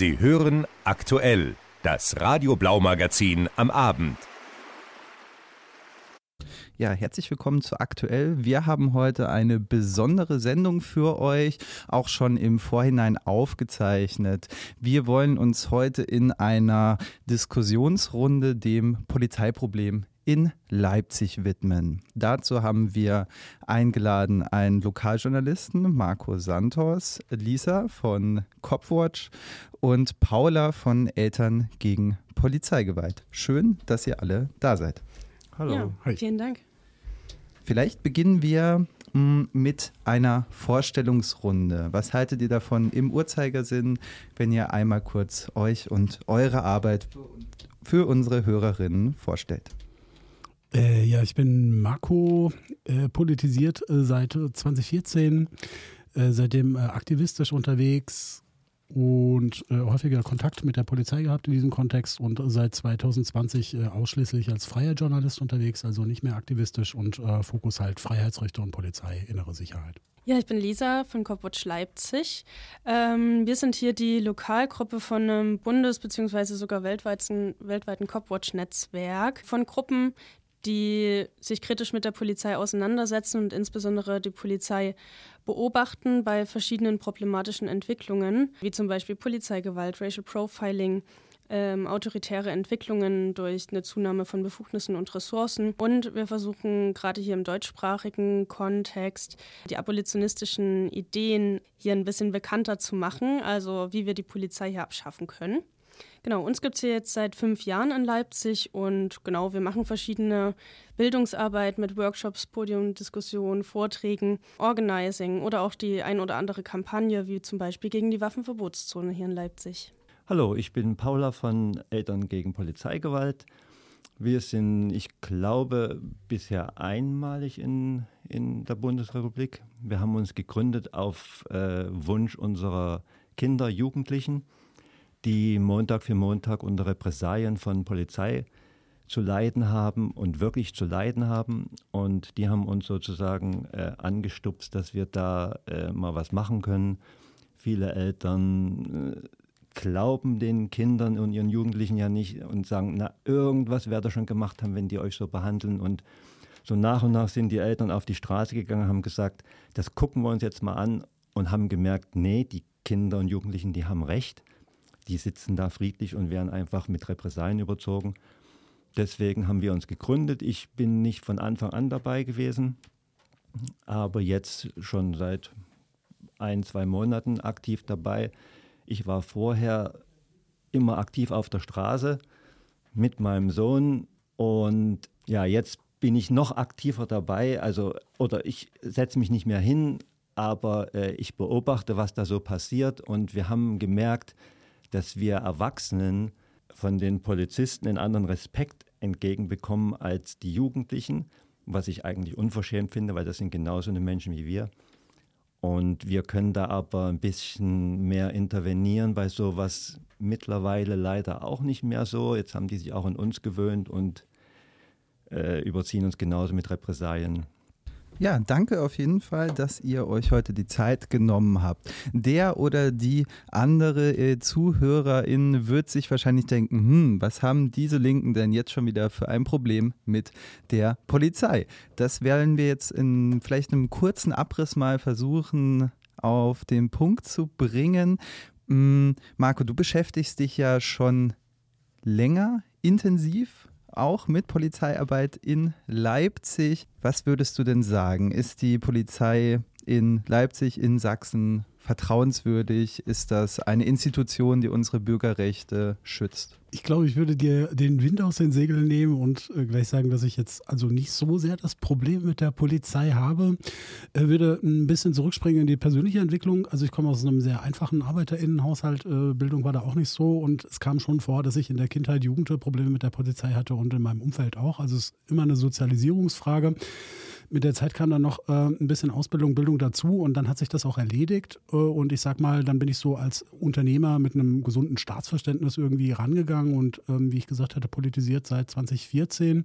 Sie hören aktuell das Radio Blau Magazin am Abend. Ja, herzlich willkommen zu Aktuell. Wir haben heute eine besondere Sendung für euch, auch schon im Vorhinein aufgezeichnet. Wir wollen uns heute in einer Diskussionsrunde dem Polizeiproblem in Leipzig widmen. Dazu haben wir eingeladen einen Lokaljournalisten, Marco Santos, Lisa von Copwatch und Paula von Eltern gegen Polizeigewalt. Schön, dass ihr alle da seid. Hallo. Ja, Hi. Vielen Dank. Vielleicht beginnen wir mm, mit einer Vorstellungsrunde. Was haltet ihr davon im Uhrzeigersinn, wenn ihr einmal kurz euch und eure Arbeit für unsere Hörerinnen vorstellt? Äh, ja, ich bin Marco, äh, politisiert äh, seit 2014, äh, seitdem äh, aktivistisch unterwegs, und äh, häufiger Kontakt mit der Polizei gehabt in diesem Kontext und seit 2020 äh, ausschließlich als freier Journalist unterwegs, also nicht mehr aktivistisch und Fokus halt Freiheitsrechte und Polizei, innere Sicherheit. Ja, ich bin Lisa von Copwatch Leipzig. Ähm, wir sind hier die Lokalgruppe von einem bundes- bzw. sogar weltweiten, weltweiten Copwatch-Netzwerk von Gruppen, die sich kritisch mit der Polizei auseinandersetzen und insbesondere die Polizei beobachten bei verschiedenen problematischen Entwicklungen, wie zum Beispiel Polizeigewalt, Racial Profiling, ähm, autoritäre Entwicklungen durch eine Zunahme von Befugnissen und Ressourcen. Und wir versuchen gerade hier im deutschsprachigen Kontext die abolitionistischen Ideen hier ein bisschen bekannter zu machen, also wie wir die Polizei hier abschaffen können. Genau, uns gibt es hier jetzt seit fünf Jahren in Leipzig und genau, wir machen verschiedene Bildungsarbeit mit Workshops, Podiumdiskussionen, Vorträgen, Organizing oder auch die ein oder andere Kampagne, wie zum Beispiel gegen die Waffenverbotszone hier in Leipzig. Hallo, ich bin Paula von Eltern gegen Polizeigewalt. Wir sind, ich glaube, bisher einmalig in, in der Bundesrepublik. Wir haben uns gegründet auf äh, Wunsch unserer Kinder, Jugendlichen die Montag für Montag unter Repressalien von Polizei zu leiden haben und wirklich zu leiden haben. Und die haben uns sozusagen äh, angestupst, dass wir da äh, mal was machen können. Viele Eltern äh, glauben den Kindern und ihren Jugendlichen ja nicht und sagen, na, irgendwas werdet ihr schon gemacht haben, wenn die euch so behandeln. Und so nach und nach sind die Eltern auf die Straße gegangen, haben gesagt, das gucken wir uns jetzt mal an und haben gemerkt, nee, die Kinder und Jugendlichen, die haben recht die sitzen da friedlich und werden einfach mit Repressalien überzogen. Deswegen haben wir uns gegründet. Ich bin nicht von Anfang an dabei gewesen, aber jetzt schon seit ein, zwei Monaten aktiv dabei. Ich war vorher immer aktiv auf der Straße mit meinem Sohn und ja, jetzt bin ich noch aktiver dabei. Also, oder ich setze mich nicht mehr hin, aber äh, ich beobachte, was da so passiert und wir haben gemerkt, dass wir Erwachsenen von den Polizisten einen anderen Respekt entgegenbekommen als die Jugendlichen, was ich eigentlich unverschämt finde, weil das sind genauso eine Menschen wie wir. Und wir können da aber ein bisschen mehr intervenieren bei sowas mittlerweile leider auch nicht mehr so. Jetzt haben die sich auch an uns gewöhnt und äh, überziehen uns genauso mit Repressalien. Ja, danke auf jeden Fall, dass ihr euch heute die Zeit genommen habt. Der oder die andere äh, Zuhörerin wird sich wahrscheinlich denken, hm, was haben diese Linken denn jetzt schon wieder für ein Problem mit der Polizei? Das werden wir jetzt in vielleicht einem kurzen Abriss mal versuchen auf den Punkt zu bringen. Hm, Marco, du beschäftigst dich ja schon länger intensiv auch mit Polizeiarbeit in Leipzig. Was würdest du denn sagen? Ist die Polizei in Leipzig, in Sachsen vertrauenswürdig? Ist das eine Institution, die unsere Bürgerrechte schützt? Ich glaube, ich würde dir den Wind aus den Segeln nehmen und äh, gleich sagen, dass ich jetzt also nicht so sehr das Problem mit der Polizei habe. Ich würde ein bisschen zurückspringen in die persönliche Entwicklung. Also ich komme aus einem sehr einfachen ArbeiterInnenhaushalt. Äh, Bildung war da auch nicht so und es kam schon vor, dass ich in der Kindheit, Jugend Probleme mit der Polizei hatte und in meinem Umfeld auch. Also es ist immer eine Sozialisierungsfrage. Mit der Zeit kam dann noch äh, ein bisschen Ausbildung, Bildung dazu und dann hat sich das auch erledigt. Äh, und ich sag mal, dann bin ich so als Unternehmer mit einem gesunden Staatsverständnis irgendwie rangegangen und ähm, wie ich gesagt hatte, politisiert seit 2014.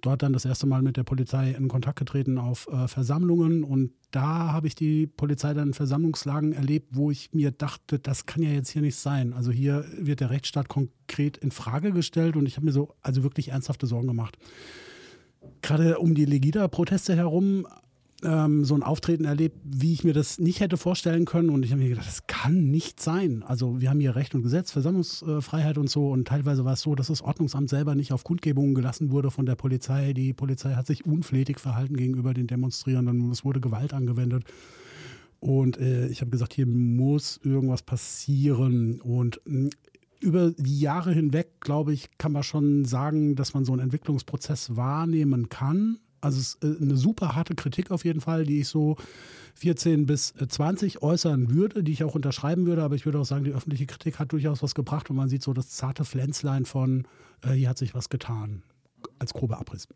Dort dann das erste Mal mit der Polizei in Kontakt getreten auf äh, Versammlungen und da habe ich die Polizei dann in Versammlungslagen erlebt, wo ich mir dachte, das kann ja jetzt hier nicht sein. Also hier wird der Rechtsstaat konkret in Frage gestellt und ich habe mir so also wirklich ernsthafte Sorgen gemacht gerade um die Legida-Proteste herum ähm, so ein Auftreten erlebt, wie ich mir das nicht hätte vorstellen können. Und ich habe mir gedacht, das kann nicht sein. Also wir haben hier Recht und Gesetz, Versammlungsfreiheit und so. Und teilweise war es so, dass das Ordnungsamt selber nicht auf Kundgebungen gelassen wurde von der Polizei. Die Polizei hat sich unflätig verhalten gegenüber den Demonstrierenden. Es wurde Gewalt angewendet. Und äh, ich habe gesagt, hier muss irgendwas passieren. Und hm, über die Jahre hinweg, glaube ich, kann man schon sagen, dass man so einen Entwicklungsprozess wahrnehmen kann. Also es ist äh, eine super harte Kritik auf jeden Fall, die ich so 14 bis 20 äh, äußern würde, die ich auch unterschreiben würde. Aber ich würde auch sagen, die öffentliche Kritik hat durchaus was gebracht und man sieht so das zarte Pflänzlein von, äh, hier hat sich was getan, als grober Abriss.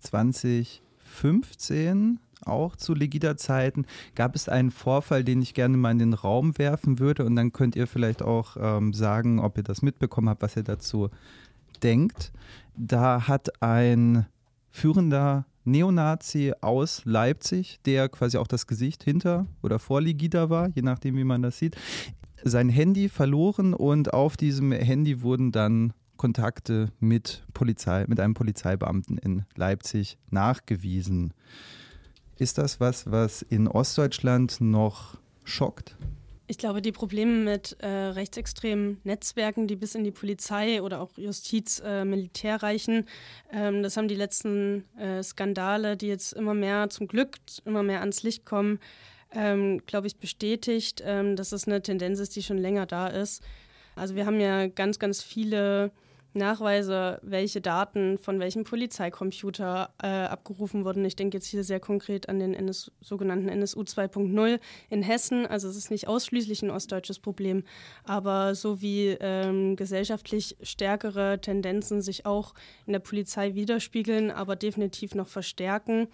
2015 auch zu Legida-Zeiten gab es einen Vorfall, den ich gerne mal in den Raum werfen würde und dann könnt ihr vielleicht auch ähm, sagen, ob ihr das mitbekommen habt, was ihr dazu denkt. Da hat ein führender Neonazi aus Leipzig, der quasi auch das Gesicht hinter oder vor Legida war, je nachdem, wie man das sieht, sein Handy verloren und auf diesem Handy wurden dann Kontakte mit Polizei, mit einem Polizeibeamten in Leipzig nachgewiesen. Ist das was, was in Ostdeutschland noch schockt? Ich glaube, die Probleme mit äh, rechtsextremen Netzwerken, die bis in die Polizei oder auch Justiz, äh, Militär reichen, ähm, das haben die letzten äh, Skandale, die jetzt immer mehr zum Glück immer mehr ans Licht kommen, ähm, glaube ich, bestätigt, ähm, dass es eine Tendenz ist, die schon länger da ist. Also wir haben ja ganz, ganz viele Nachweise, welche Daten von welchem Polizeicomputer äh, abgerufen wurden. Ich denke jetzt hier sehr konkret an den NS, sogenannten NSU 2.0 in Hessen. Also es ist nicht ausschließlich ein ostdeutsches Problem, aber so wie ähm, gesellschaftlich stärkere Tendenzen sich auch in der Polizei widerspiegeln, aber definitiv noch verstärken,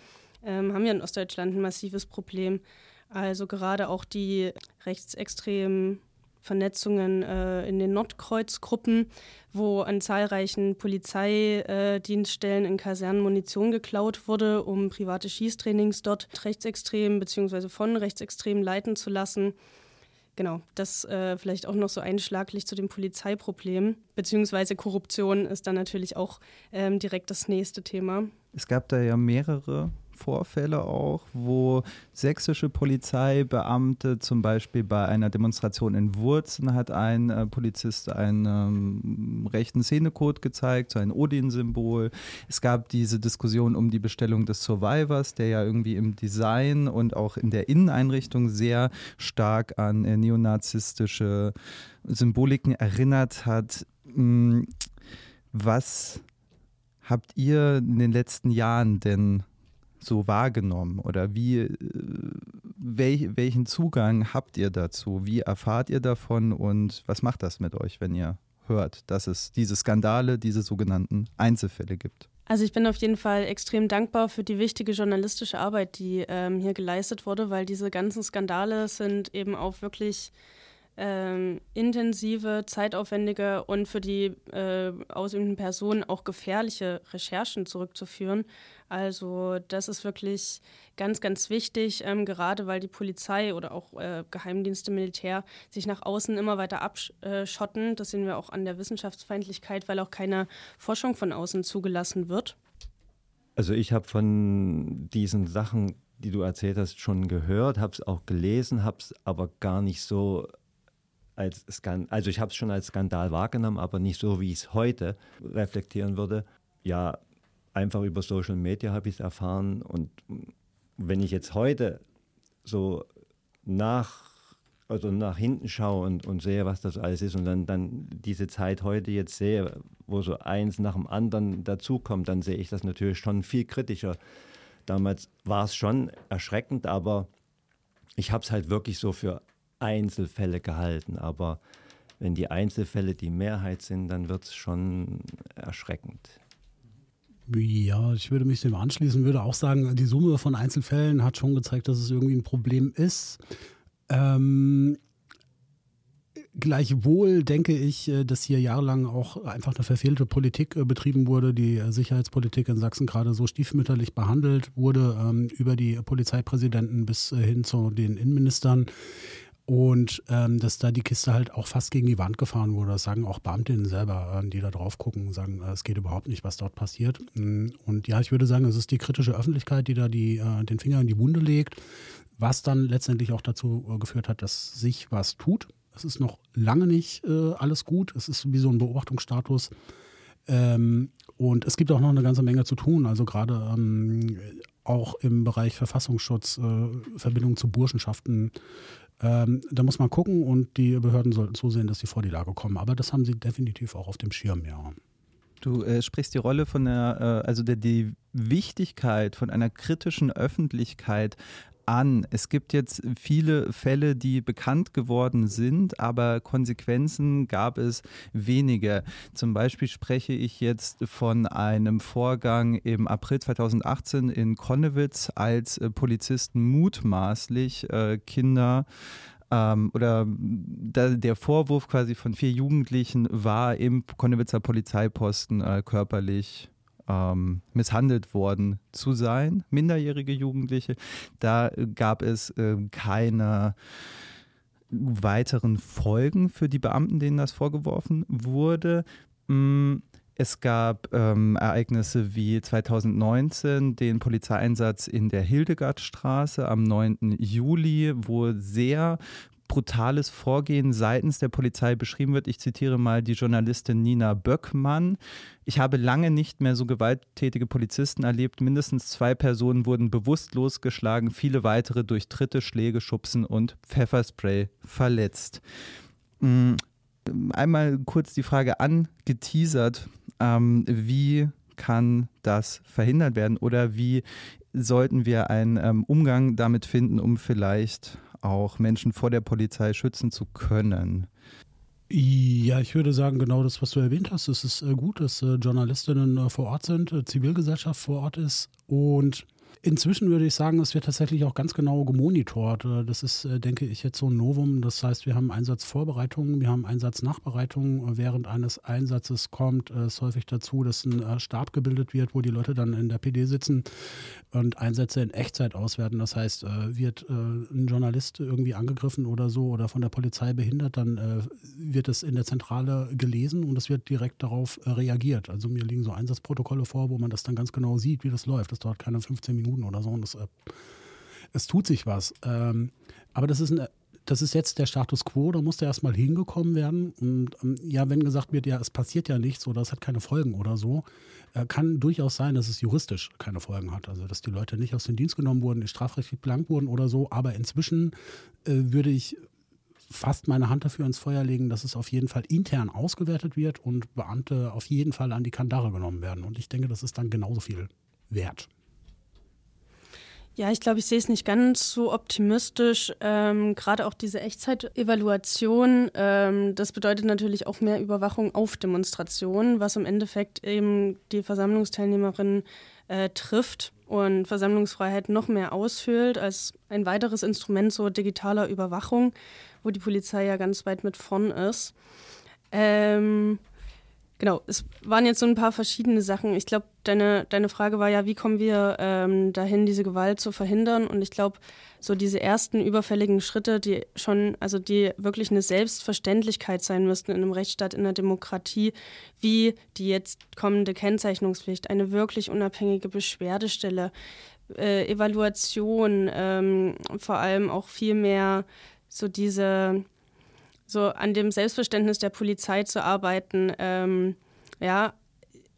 ähm, haben wir in Ostdeutschland ein massives Problem. Also gerade auch die rechtsextremen Vernetzungen äh, in den Nordkreuzgruppen, wo an zahlreichen Polizeidienststellen in Kasernen Munition geklaut wurde, um private Schießtrainings dort rechtsextrem bzw. von rechtsextremen leiten zu lassen. Genau, das äh, vielleicht auch noch so einschlaglich zu dem Polizeiproblem, beziehungsweise Korruption ist dann natürlich auch ähm, direkt das nächste Thema. Es gab da ja mehrere Vorfälle auch, wo sächsische Polizeibeamte zum Beispiel bei einer Demonstration in Wurzen hat ein äh, Polizist einen ähm, rechten Szenecode gezeigt, so ein Odin-Symbol. Es gab diese Diskussion um die Bestellung des Survivors, der ja irgendwie im Design und auch in der Inneneinrichtung sehr stark an äh, neonazistische Symboliken erinnert hat. Hm, was habt ihr in den letzten Jahren denn so wahrgenommen oder wie, äh, welch, welchen Zugang habt ihr dazu? Wie erfahrt ihr davon und was macht das mit euch, wenn ihr hört, dass es diese Skandale, diese sogenannten Einzelfälle gibt? Also ich bin auf jeden Fall extrem dankbar für die wichtige journalistische Arbeit, die ähm, hier geleistet wurde, weil diese ganzen Skandale sind eben auch wirklich ähm, intensive, zeitaufwendige und für die äh, ausübenden Personen auch gefährliche Recherchen zurückzuführen. Also das ist wirklich ganz, ganz wichtig, ähm, gerade weil die Polizei oder auch äh, Geheimdienste, Militär sich nach außen immer weiter abschotten. Das sehen wir auch an der Wissenschaftsfeindlichkeit, weil auch keine Forschung von außen zugelassen wird. Also ich habe von diesen Sachen, die du erzählt hast, schon gehört, habe es auch gelesen, habe es aber gar nicht so als Skandal, also ich habe es schon als Skandal wahrgenommen, aber nicht so, wie ich es heute reflektieren würde. Ja, einfach über Social Media habe ich es erfahren. Und wenn ich jetzt heute so nach, also nach hinten schaue und, und sehe, was das alles ist und dann, dann diese Zeit heute jetzt sehe, wo so eins nach dem anderen dazukommt, dann sehe ich das natürlich schon viel kritischer. Damals war es schon erschreckend, aber ich habe es halt wirklich so für Einzelfälle gehalten. Aber wenn die Einzelfälle die Mehrheit sind, dann wird es schon erschreckend. Ja, ich würde mich dem anschließen, würde auch sagen, die Summe von Einzelfällen hat schon gezeigt, dass es irgendwie ein Problem ist. Ähm, Gleichwohl denke ich, äh, dass hier jahrelang auch einfach eine verfehlte Politik äh, betrieben wurde, die äh, Sicherheitspolitik in Sachsen gerade so stiefmütterlich behandelt wurde, ähm, über die Polizeipräsidenten bis hin zu den Innenministern. Und ähm, dass da die Kiste halt auch fast gegen die Wand gefahren wurde. Das sagen auch Beamtinnen selber, die da drauf gucken, sagen, es geht überhaupt nicht, was dort passiert. Mm, und ja, ich würde sagen, es ist die kritische Öffentlichkeit, die da die, den Finger in die Wunde legt, was dann letztendlich auch dazu geführt hat, dass sich was tut. Es ist noch lange nicht äh, alles gut. Es ist wie so ein Beobachtungsstatus. Ähm, und es gibt auch noch eine ganze Menge zu tun. Also gerade ähm, auch im Bereich Verfassungsschutz, äh, Verbindung zu Burschenschaften. Ähm, da muss man gucken und die Behörden sollten zusehen, dass sie vor die Lage kommen. Aber das haben sie definitiv auch auf dem Schirm, ja. Du äh, sprichst die Rolle von der, äh, also der, die Wichtigkeit von einer kritischen Öffentlichkeit an. Es gibt jetzt viele Fälle, die bekannt geworden sind, aber Konsequenzen gab es weniger. Zum Beispiel spreche ich jetzt von einem Vorgang im April 2018 in Konnewitz, als äh, Polizisten mutmaßlich äh, Kinder ähm, oder da, der Vorwurf quasi von vier Jugendlichen war, im Konnewitzer Polizeiposten äh, körperlich ähm, misshandelt worden zu sein, minderjährige Jugendliche. Da gab es äh, keine weiteren Folgen für die Beamten, denen das vorgeworfen wurde. Mm, es gab ähm, Ereignisse wie 2019 den Polizeieinsatz in der Hildegardstraße am 9. Juli, wo sehr brutales Vorgehen seitens der Polizei beschrieben wird. Ich zitiere mal die Journalistin Nina Böckmann. Ich habe lange nicht mehr so gewalttätige Polizisten erlebt. Mindestens zwei Personen wurden bewusstlos geschlagen, viele weitere durch Tritte, Schläge, Schubsen und Pfefferspray verletzt. Einmal kurz die Frage angeteasert, ähm, wie kann das verhindert werden oder wie sollten wir einen ähm, Umgang damit finden, um vielleicht auch Menschen vor der Polizei schützen zu können. Ja, ich würde sagen, genau das, was du erwähnt hast. Es ist äh, gut, dass äh, Journalistinnen äh, vor Ort sind, Zivilgesellschaft vor Ort ist und Inzwischen würde ich sagen, es wird tatsächlich auch ganz genau gemonitort. Äh, das ist, äh, denke ich, jetzt so ein Novum. Das heißt, wir haben Einsatzvorbereitungen, wir haben Einsatznachbereitungen. Während eines Einsatzes kommt es häufig dazu, dass ein äh, Stab gebildet wird, wo die Leute dann in der PD sitzen und Einsätze in Echtzeit auswerten. Das heißt, wird ein Journalist irgendwie angegriffen oder so oder von der Polizei behindert, dann wird es in der Zentrale gelesen und es wird direkt darauf reagiert. Also mir liegen so Einsatzprotokolle vor, wo man das dann ganz genau sieht, wie das läuft. Das dauert keine 15 Minuten Minuten oder so. Und das, äh, es tut sich was. Ähm, aber das ist, ein, das ist jetzt der Status quo, da muss der erstmal hingekommen werden. Und ähm, ja, wenn gesagt wird, ja, es passiert ja nichts oder es hat keine Folgen oder so, äh, kann durchaus sein, dass es juristisch keine Folgen hat. Also, dass die Leute nicht aus dem Dienst genommen wurden, strafrechtlich blank wurden oder so. Aber inzwischen äh, würde ich fast meine Hand dafür ins Feuer legen, dass es auf jeden Fall intern ausgewertet wird und Beamte auf jeden Fall an die Kandare genommen werden. Und ich denke, das ist dann genauso viel wert. Ja, ich glaube, ich sehe es nicht ganz so optimistisch. Ähm, Gerade auch diese Echtzeit-Evaluation, ähm, das bedeutet natürlich auch mehr Überwachung auf Demonstrationen, was im Endeffekt eben die Versammlungsteilnehmerinnen äh, trifft und Versammlungsfreiheit noch mehr ausfüllt als ein weiteres Instrument so digitaler Überwachung, wo die Polizei ja ganz weit mit vorn ist. Ähm, Genau, es waren jetzt so ein paar verschiedene Sachen. Ich glaube, deine, deine Frage war ja, wie kommen wir ähm, dahin, diese Gewalt zu verhindern? Und ich glaube, so diese ersten überfälligen Schritte, die schon, also die wirklich eine Selbstverständlichkeit sein müssten in einem Rechtsstaat, in einer Demokratie, wie die jetzt kommende Kennzeichnungspflicht, eine wirklich unabhängige Beschwerdestelle, äh, Evaluation, ähm, vor allem auch viel mehr so diese so an dem Selbstverständnis der Polizei zu arbeiten, ähm, ja,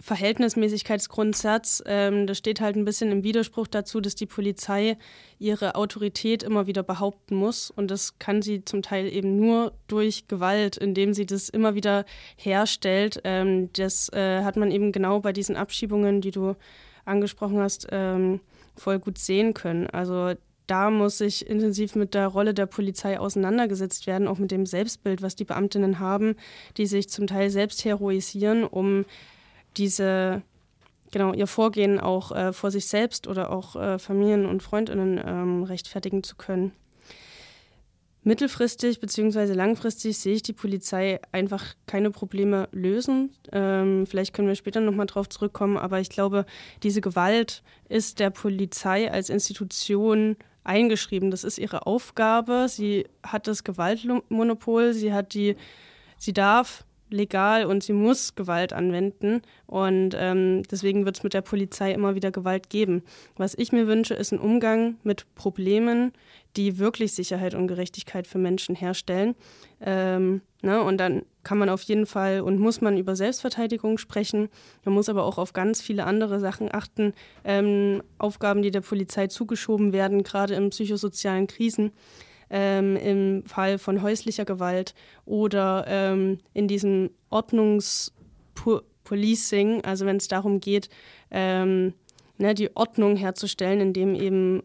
Verhältnismäßigkeitsgrundsatz, ähm, das steht halt ein bisschen im Widerspruch dazu, dass die Polizei ihre Autorität immer wieder behaupten muss. Und das kann sie zum Teil eben nur durch Gewalt, indem sie das immer wieder herstellt. Ähm, das äh, hat man eben genau bei diesen Abschiebungen, die du angesprochen hast, ähm, voll gut sehen können. Also da muss sich intensiv mit der Rolle der Polizei auseinandergesetzt werden, auch mit dem Selbstbild, was die Beamtinnen haben, die sich zum Teil selbst heroisieren, um diese genau ihr Vorgehen auch äh, vor sich selbst oder auch äh, Familien und Freundinnen ähm, rechtfertigen zu können. Mittelfristig bzw. langfristig sehe ich die Polizei einfach keine Probleme lösen. Ähm, vielleicht können wir später nochmal drauf zurückkommen, aber ich glaube, diese Gewalt ist der Polizei als Institution eingeschrieben. Das ist ihre Aufgabe. Sie hat das Gewaltmonopol, sie hat die, sie darf legal und sie muss Gewalt anwenden. Und ähm, deswegen wird es mit der Polizei immer wieder Gewalt geben. Was ich mir wünsche, ist ein Umgang mit Problemen, die wirklich Sicherheit und Gerechtigkeit für Menschen herstellen. Ähm, ne? Und dann kann man auf jeden Fall und muss man über Selbstverteidigung sprechen. Man muss aber auch auf ganz viele andere Sachen achten. Ähm, Aufgaben, die der Polizei zugeschoben werden, gerade in psychosozialen Krisen ähm, im Fall von häuslicher Gewalt oder ähm, in diesem Ordnungspolicing, also wenn es darum geht, ähm, ne, die Ordnung herzustellen, indem eben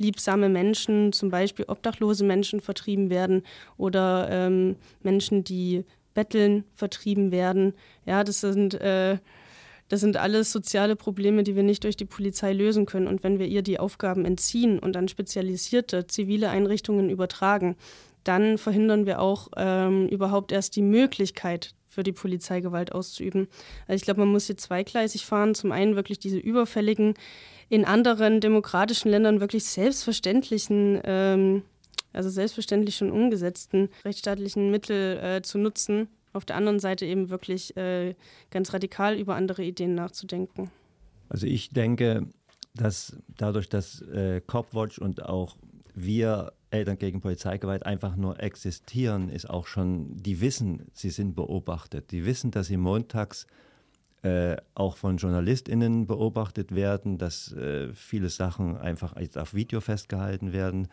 unliebsame Menschen, zum Beispiel obdachlose Menschen vertrieben werden oder ähm, Menschen, die betteln, vertrieben werden. Ja, das sind äh, das sind alles soziale Probleme, die wir nicht durch die Polizei lösen können. Und wenn wir ihr die Aufgaben entziehen und an spezialisierte zivile Einrichtungen übertragen, dann verhindern wir auch ähm, überhaupt erst die Möglichkeit für die Polizei Gewalt auszuüben. Also ich glaube, man muss hier zweigleisig fahren. Zum einen wirklich diese überfälligen, in anderen demokratischen Ländern wirklich selbstverständlichen, ähm, also selbstverständlich schon umgesetzten rechtsstaatlichen Mittel äh, zu nutzen, auf der anderen Seite eben wirklich äh, ganz radikal über andere Ideen nachzudenken. Also ich denke, dass dadurch, dass äh, Copwatch und auch wir Eltern gegen Polizeigewalt einfach nur existieren, ist auch schon, die wissen, sie sind beobachtet. Die wissen, dass sie montags äh, auch von JournalistInnen beobachtet werden, dass äh, viele Sachen einfach als auf Video festgehalten werden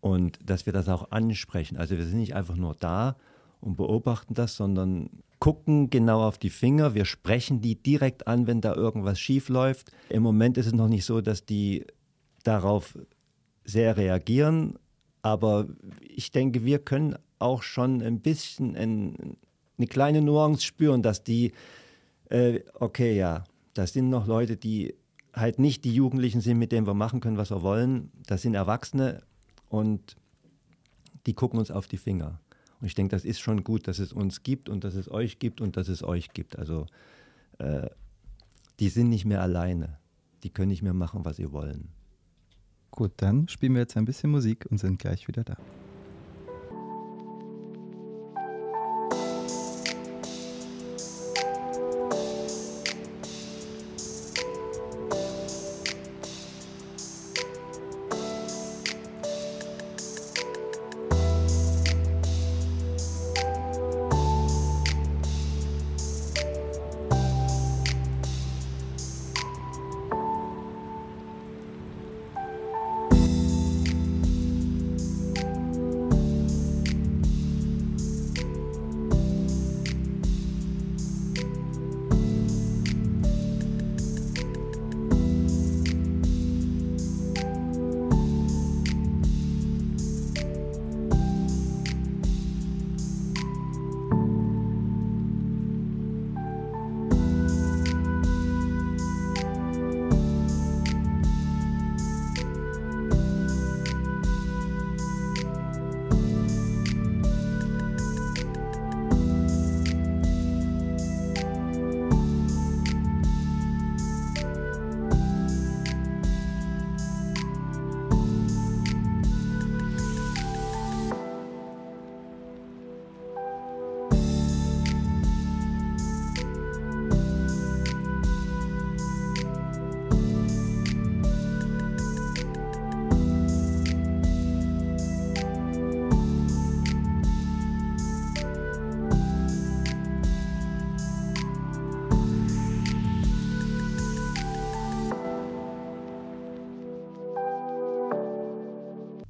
und dass wir das auch ansprechen. Also wir sind nicht einfach nur da, und beobachten das, sondern gucken genau auf die Finger. Wir sprechen die direkt an, wenn da irgendwas schief läuft. Im Moment ist es noch nicht so, dass die darauf sehr reagieren, aber ich denke, wir können auch schon ein bisschen ein, eine kleine Nuance spüren, dass die, äh, okay, ja, das sind noch Leute, die halt nicht die Jugendlichen sind, mit denen wir machen können, was wir wollen. Das sind Erwachsene und die gucken uns auf die Finger. Und ich denke, das ist schon gut, dass es uns gibt und dass es euch gibt und dass es euch gibt. Also äh, die sind nicht mehr alleine. Die können nicht mehr machen, was sie wollen. Gut, dann spielen wir jetzt ein bisschen Musik und sind gleich wieder da.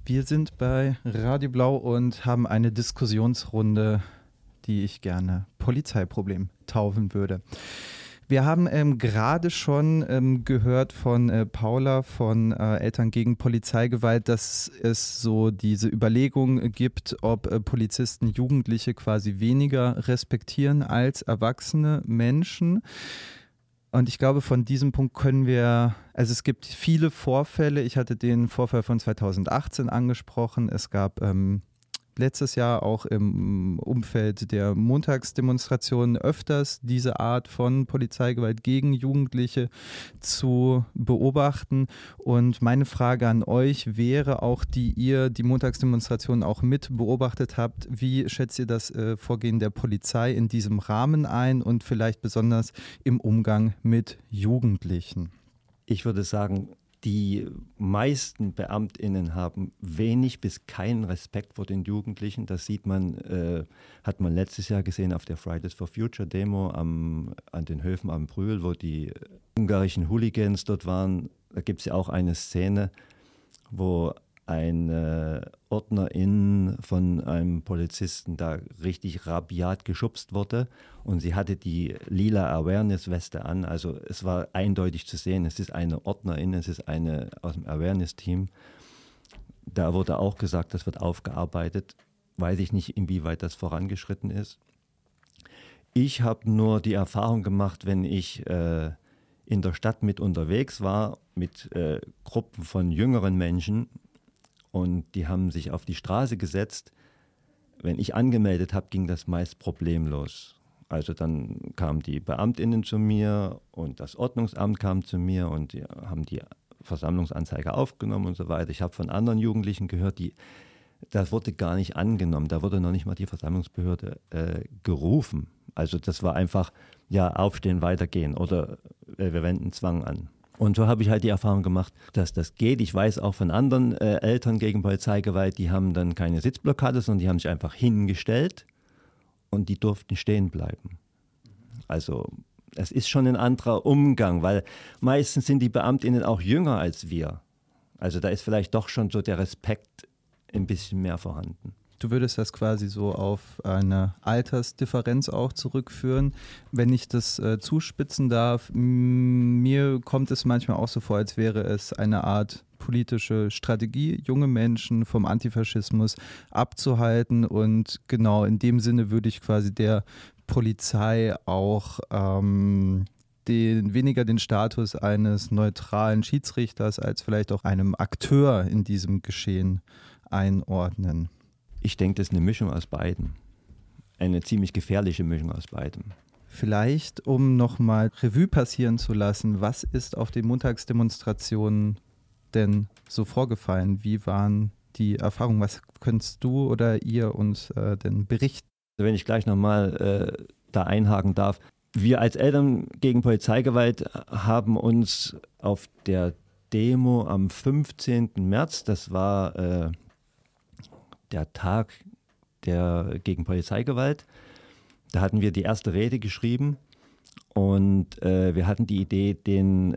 Wir sind bei Radio Blau und haben eine Diskussionsrunde, die ich gerne Polizeiproblem taufen würde. Wir haben ähm, gerade schon ähm, gehört von äh, Paula von äh, Eltern gegen Polizeigewalt, dass es so diese Überlegung gibt, ob äh, Polizisten Jugendliche quasi weniger respektieren als erwachsene Menschen. Und ich glaube, von diesem Punkt können wir, also es gibt viele Vorfälle. Ich hatte den Vorfall von 2018 angesprochen. Es gab ähm, letztes Jahr auch im Umfeld der Montagsdemonstrationen öfters diese Art von Polizeigewalt gegen Jugendliche zu beobachten. Und meine Frage an euch wäre auch, die ihr die Montagsdemonstrationen auch mit beobachtet habt, wie schätzt ihr das äh, Vorgehen der Polizei in diesem Rahmen ein und vielleicht besonders im Umgang mit Jugendlichen? Ich würde sagen, die meisten Beamtinnen haben wenig bis keinen Respekt vor den Jugendlichen. Das sieht man, äh, hat man letztes Jahr gesehen auf der Fridays for Future Demo am, an den Höfen am Brühl, wo die ungarischen Hooligans dort waren. Da gibt es ja auch eine Szene, wo eine Ordnerin von einem Polizisten da richtig rabiat geschubst wurde und sie hatte die lila Awareness-Weste an. Also es war eindeutig zu sehen, es ist eine Ordnerin, es ist eine aus dem Awareness-Team. Da wurde auch gesagt, das wird aufgearbeitet. Weiß ich nicht, inwieweit das vorangeschritten ist. Ich habe nur die Erfahrung gemacht, wenn ich äh, in der Stadt mit unterwegs war, mit äh, Gruppen von jüngeren Menschen, und die haben sich auf die Straße gesetzt. Wenn ich angemeldet habe, ging das meist problemlos. Also dann kamen die Beamtinnen zu mir und das Ordnungsamt kam zu mir und die haben die Versammlungsanzeige aufgenommen und so weiter. Ich habe von anderen Jugendlichen gehört, die das wurde gar nicht angenommen. Da wurde noch nicht mal die Versammlungsbehörde äh, gerufen. Also das war einfach, ja, aufstehen, weitergehen oder äh, wir wenden Zwang an. Und so habe ich halt die Erfahrung gemacht, dass das geht. Ich weiß auch von anderen äh, Eltern gegen Polizeigewalt, die haben dann keine Sitzblockade, sondern die haben sich einfach hingestellt und die durften stehen bleiben. Also es ist schon ein anderer Umgang, weil meistens sind die Beamtinnen auch jünger als wir. Also da ist vielleicht doch schon so der Respekt ein bisschen mehr vorhanden. Du würdest das quasi so auf eine Altersdifferenz auch zurückführen. Wenn ich das äh, zuspitzen darf, mir kommt es manchmal auch so vor, als wäre es eine Art politische Strategie, junge Menschen vom Antifaschismus abzuhalten. Und genau in dem Sinne würde ich quasi der Polizei auch ähm, den, weniger den Status eines neutralen Schiedsrichters als vielleicht auch einem Akteur in diesem Geschehen einordnen. Ich denke, das ist eine Mischung aus beiden. Eine ziemlich gefährliche Mischung aus beiden. Vielleicht, um nochmal Revue passieren zu lassen, was ist auf den Montagsdemonstrationen denn so vorgefallen? Wie waren die Erfahrungen? Was könntest du oder ihr uns äh, denn berichten? Wenn ich gleich nochmal äh, da einhaken darf. Wir als Eltern gegen Polizeigewalt haben uns auf der Demo am 15. März, das war äh, der Tag der, gegen Polizeigewalt. Da hatten wir die erste Rede geschrieben und äh, wir hatten die Idee, den,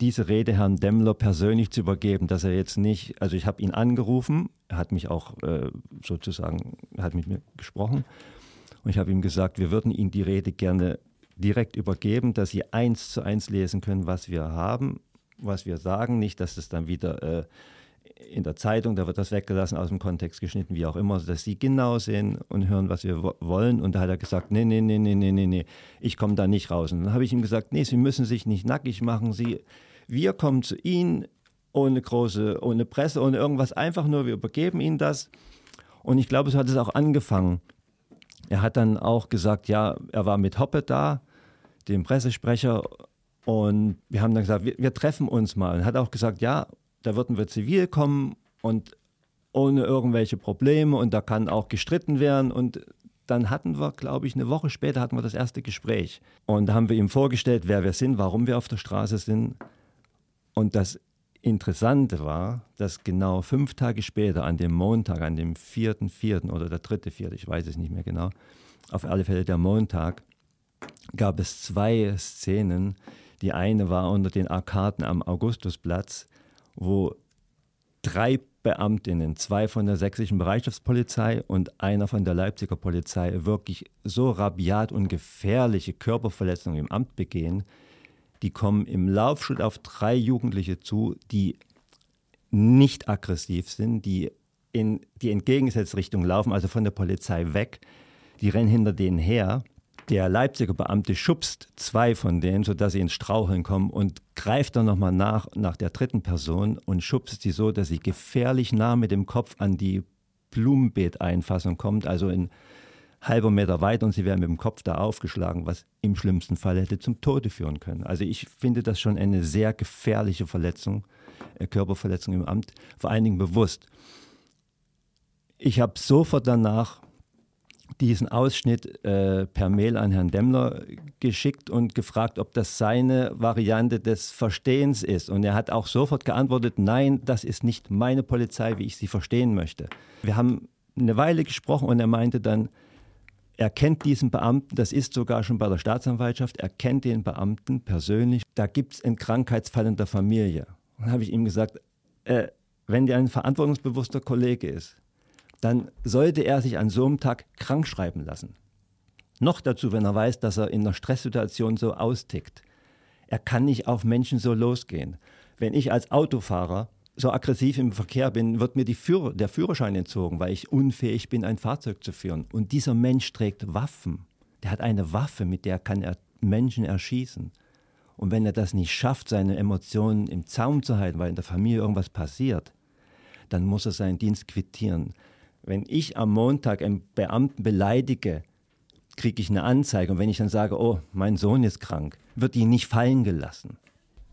diese Rede Herrn Demmler persönlich zu übergeben, dass er jetzt nicht, also ich habe ihn angerufen, er hat mich auch äh, sozusagen, hat mit mir gesprochen und ich habe ihm gesagt, wir würden ihm die Rede gerne direkt übergeben, dass Sie eins zu eins lesen können, was wir haben, was wir sagen, nicht, dass es dann wieder äh, in der Zeitung, da wird das weggelassen, aus dem Kontext geschnitten, wie auch immer, dass sie genau sehen und hören, was wir wollen. Und da hat er gesagt, nee, nee, nee, nee, nee, nee, nee, ich komme da nicht raus. Und dann habe ich ihm gesagt, nee, Sie müssen sich nicht nackig machen. Sie, wir kommen zu Ihnen ohne große, ohne Presse, ohne irgendwas, einfach nur, wir übergeben Ihnen das. Und ich glaube, so hat es auch angefangen. Er hat dann auch gesagt, ja, er war mit Hoppe da, dem Pressesprecher, und wir haben dann gesagt, wir, wir treffen uns mal. Und hat auch gesagt, ja, da würden wir zivil kommen und ohne irgendwelche Probleme und da kann auch gestritten werden und dann hatten wir, glaube ich, eine Woche später hatten wir das erste Gespräch und da haben wir ihm vorgestellt, wer wir sind, warum wir auf der Straße sind und das Interessante war, dass genau fünf Tage später, an dem Montag, an dem 4.4. oder der 3.4., ich weiß es nicht mehr genau, auf alle Fälle der Montag, gab es zwei Szenen. Die eine war unter den Arkaden am Augustusplatz, wo drei Beamtinnen, zwei von der sächsischen Bereitschaftspolizei und einer von der Leipziger Polizei, wirklich so rabiat und gefährliche Körperverletzungen im Amt begehen, die kommen im Laufschritt auf drei Jugendliche zu, die nicht aggressiv sind, die in die entgegengesetzte Richtung laufen, also von der Polizei weg. Die rennen hinter denen her Der Leipziger Beamte schubst zwei von denen, sodass sie ins Straucheln kommen und greift dann nochmal nach, nach der dritten Person und schubst sie so, dass sie gefährlich nah mit dem Kopf an die Blumenbeeteinfassung kommt, also in halber Meter weit und sie wäre mit dem Kopf da aufgeschlagen, was im schlimmsten Fall hätte zum Tode führen können. Also ich finde das schon eine sehr gefährliche Verletzung, äh, Körperverletzung im Amt, vor allen Dingen bewusst. Ich habe sofort danach diesen Ausschnitt äh, per Mail an Herrn Demmler geschickt und gefragt, ob das seine Variante des Verstehens ist. Und er hat auch sofort geantwortet, nein, das ist nicht meine Polizei, wie ich sie verstehen möchte. Wir haben eine Weile gesprochen und er meinte dann, er kennt diesen Beamten, das ist sogar schon bei der Staatsanwaltschaft, er kennt den Beamten persönlich. Da gibt es einen Krankheitsfall in der Familie. Und habe ich ihm gesagt, äh, wenn der ein verantwortungsbewusster Kollege ist, dann sollte er sich an so einem Tag krank schreiben lassen. Noch dazu, wenn er weiß, dass er in einer Stresssituation so austickt. Er kann nicht auf Menschen so losgehen. Wenn ich als Autofahrer so aggressiv im Verkehr bin, wird mir Führer, der Führerschein entzogen, weil ich unfähig bin, ein Fahrzeug zu führen. Und dieser Mensch trägt Waffen. Der hat eine Waffe, mit der kann er Menschen erschießen. Und wenn er das nicht schafft, seine Emotionen im Zaum zu halten, weil in der Familie irgendwas passiert, dann muss er seinen Dienst quittieren. Wenn ich am Montag einen Beamten beleidige, kriege ich eine Anzeige. Und wenn ich dann sage, oh, mein Sohn ist krank, wird die nicht fallen gelassen.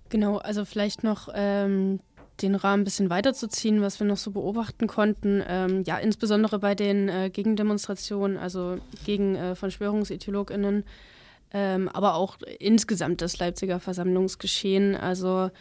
Genau, also vielleicht noch ähm, den Rahmen ein bisschen weiterzuziehen, was wir noch so beobachten konnten. Ähm, ja, insbesondere bei den äh, Gegendemonstrationen, also gegen äh, VerschwörungsideologInnen, ähm, aber auch insgesamt das Leipziger Versammlungsgeschehen. Also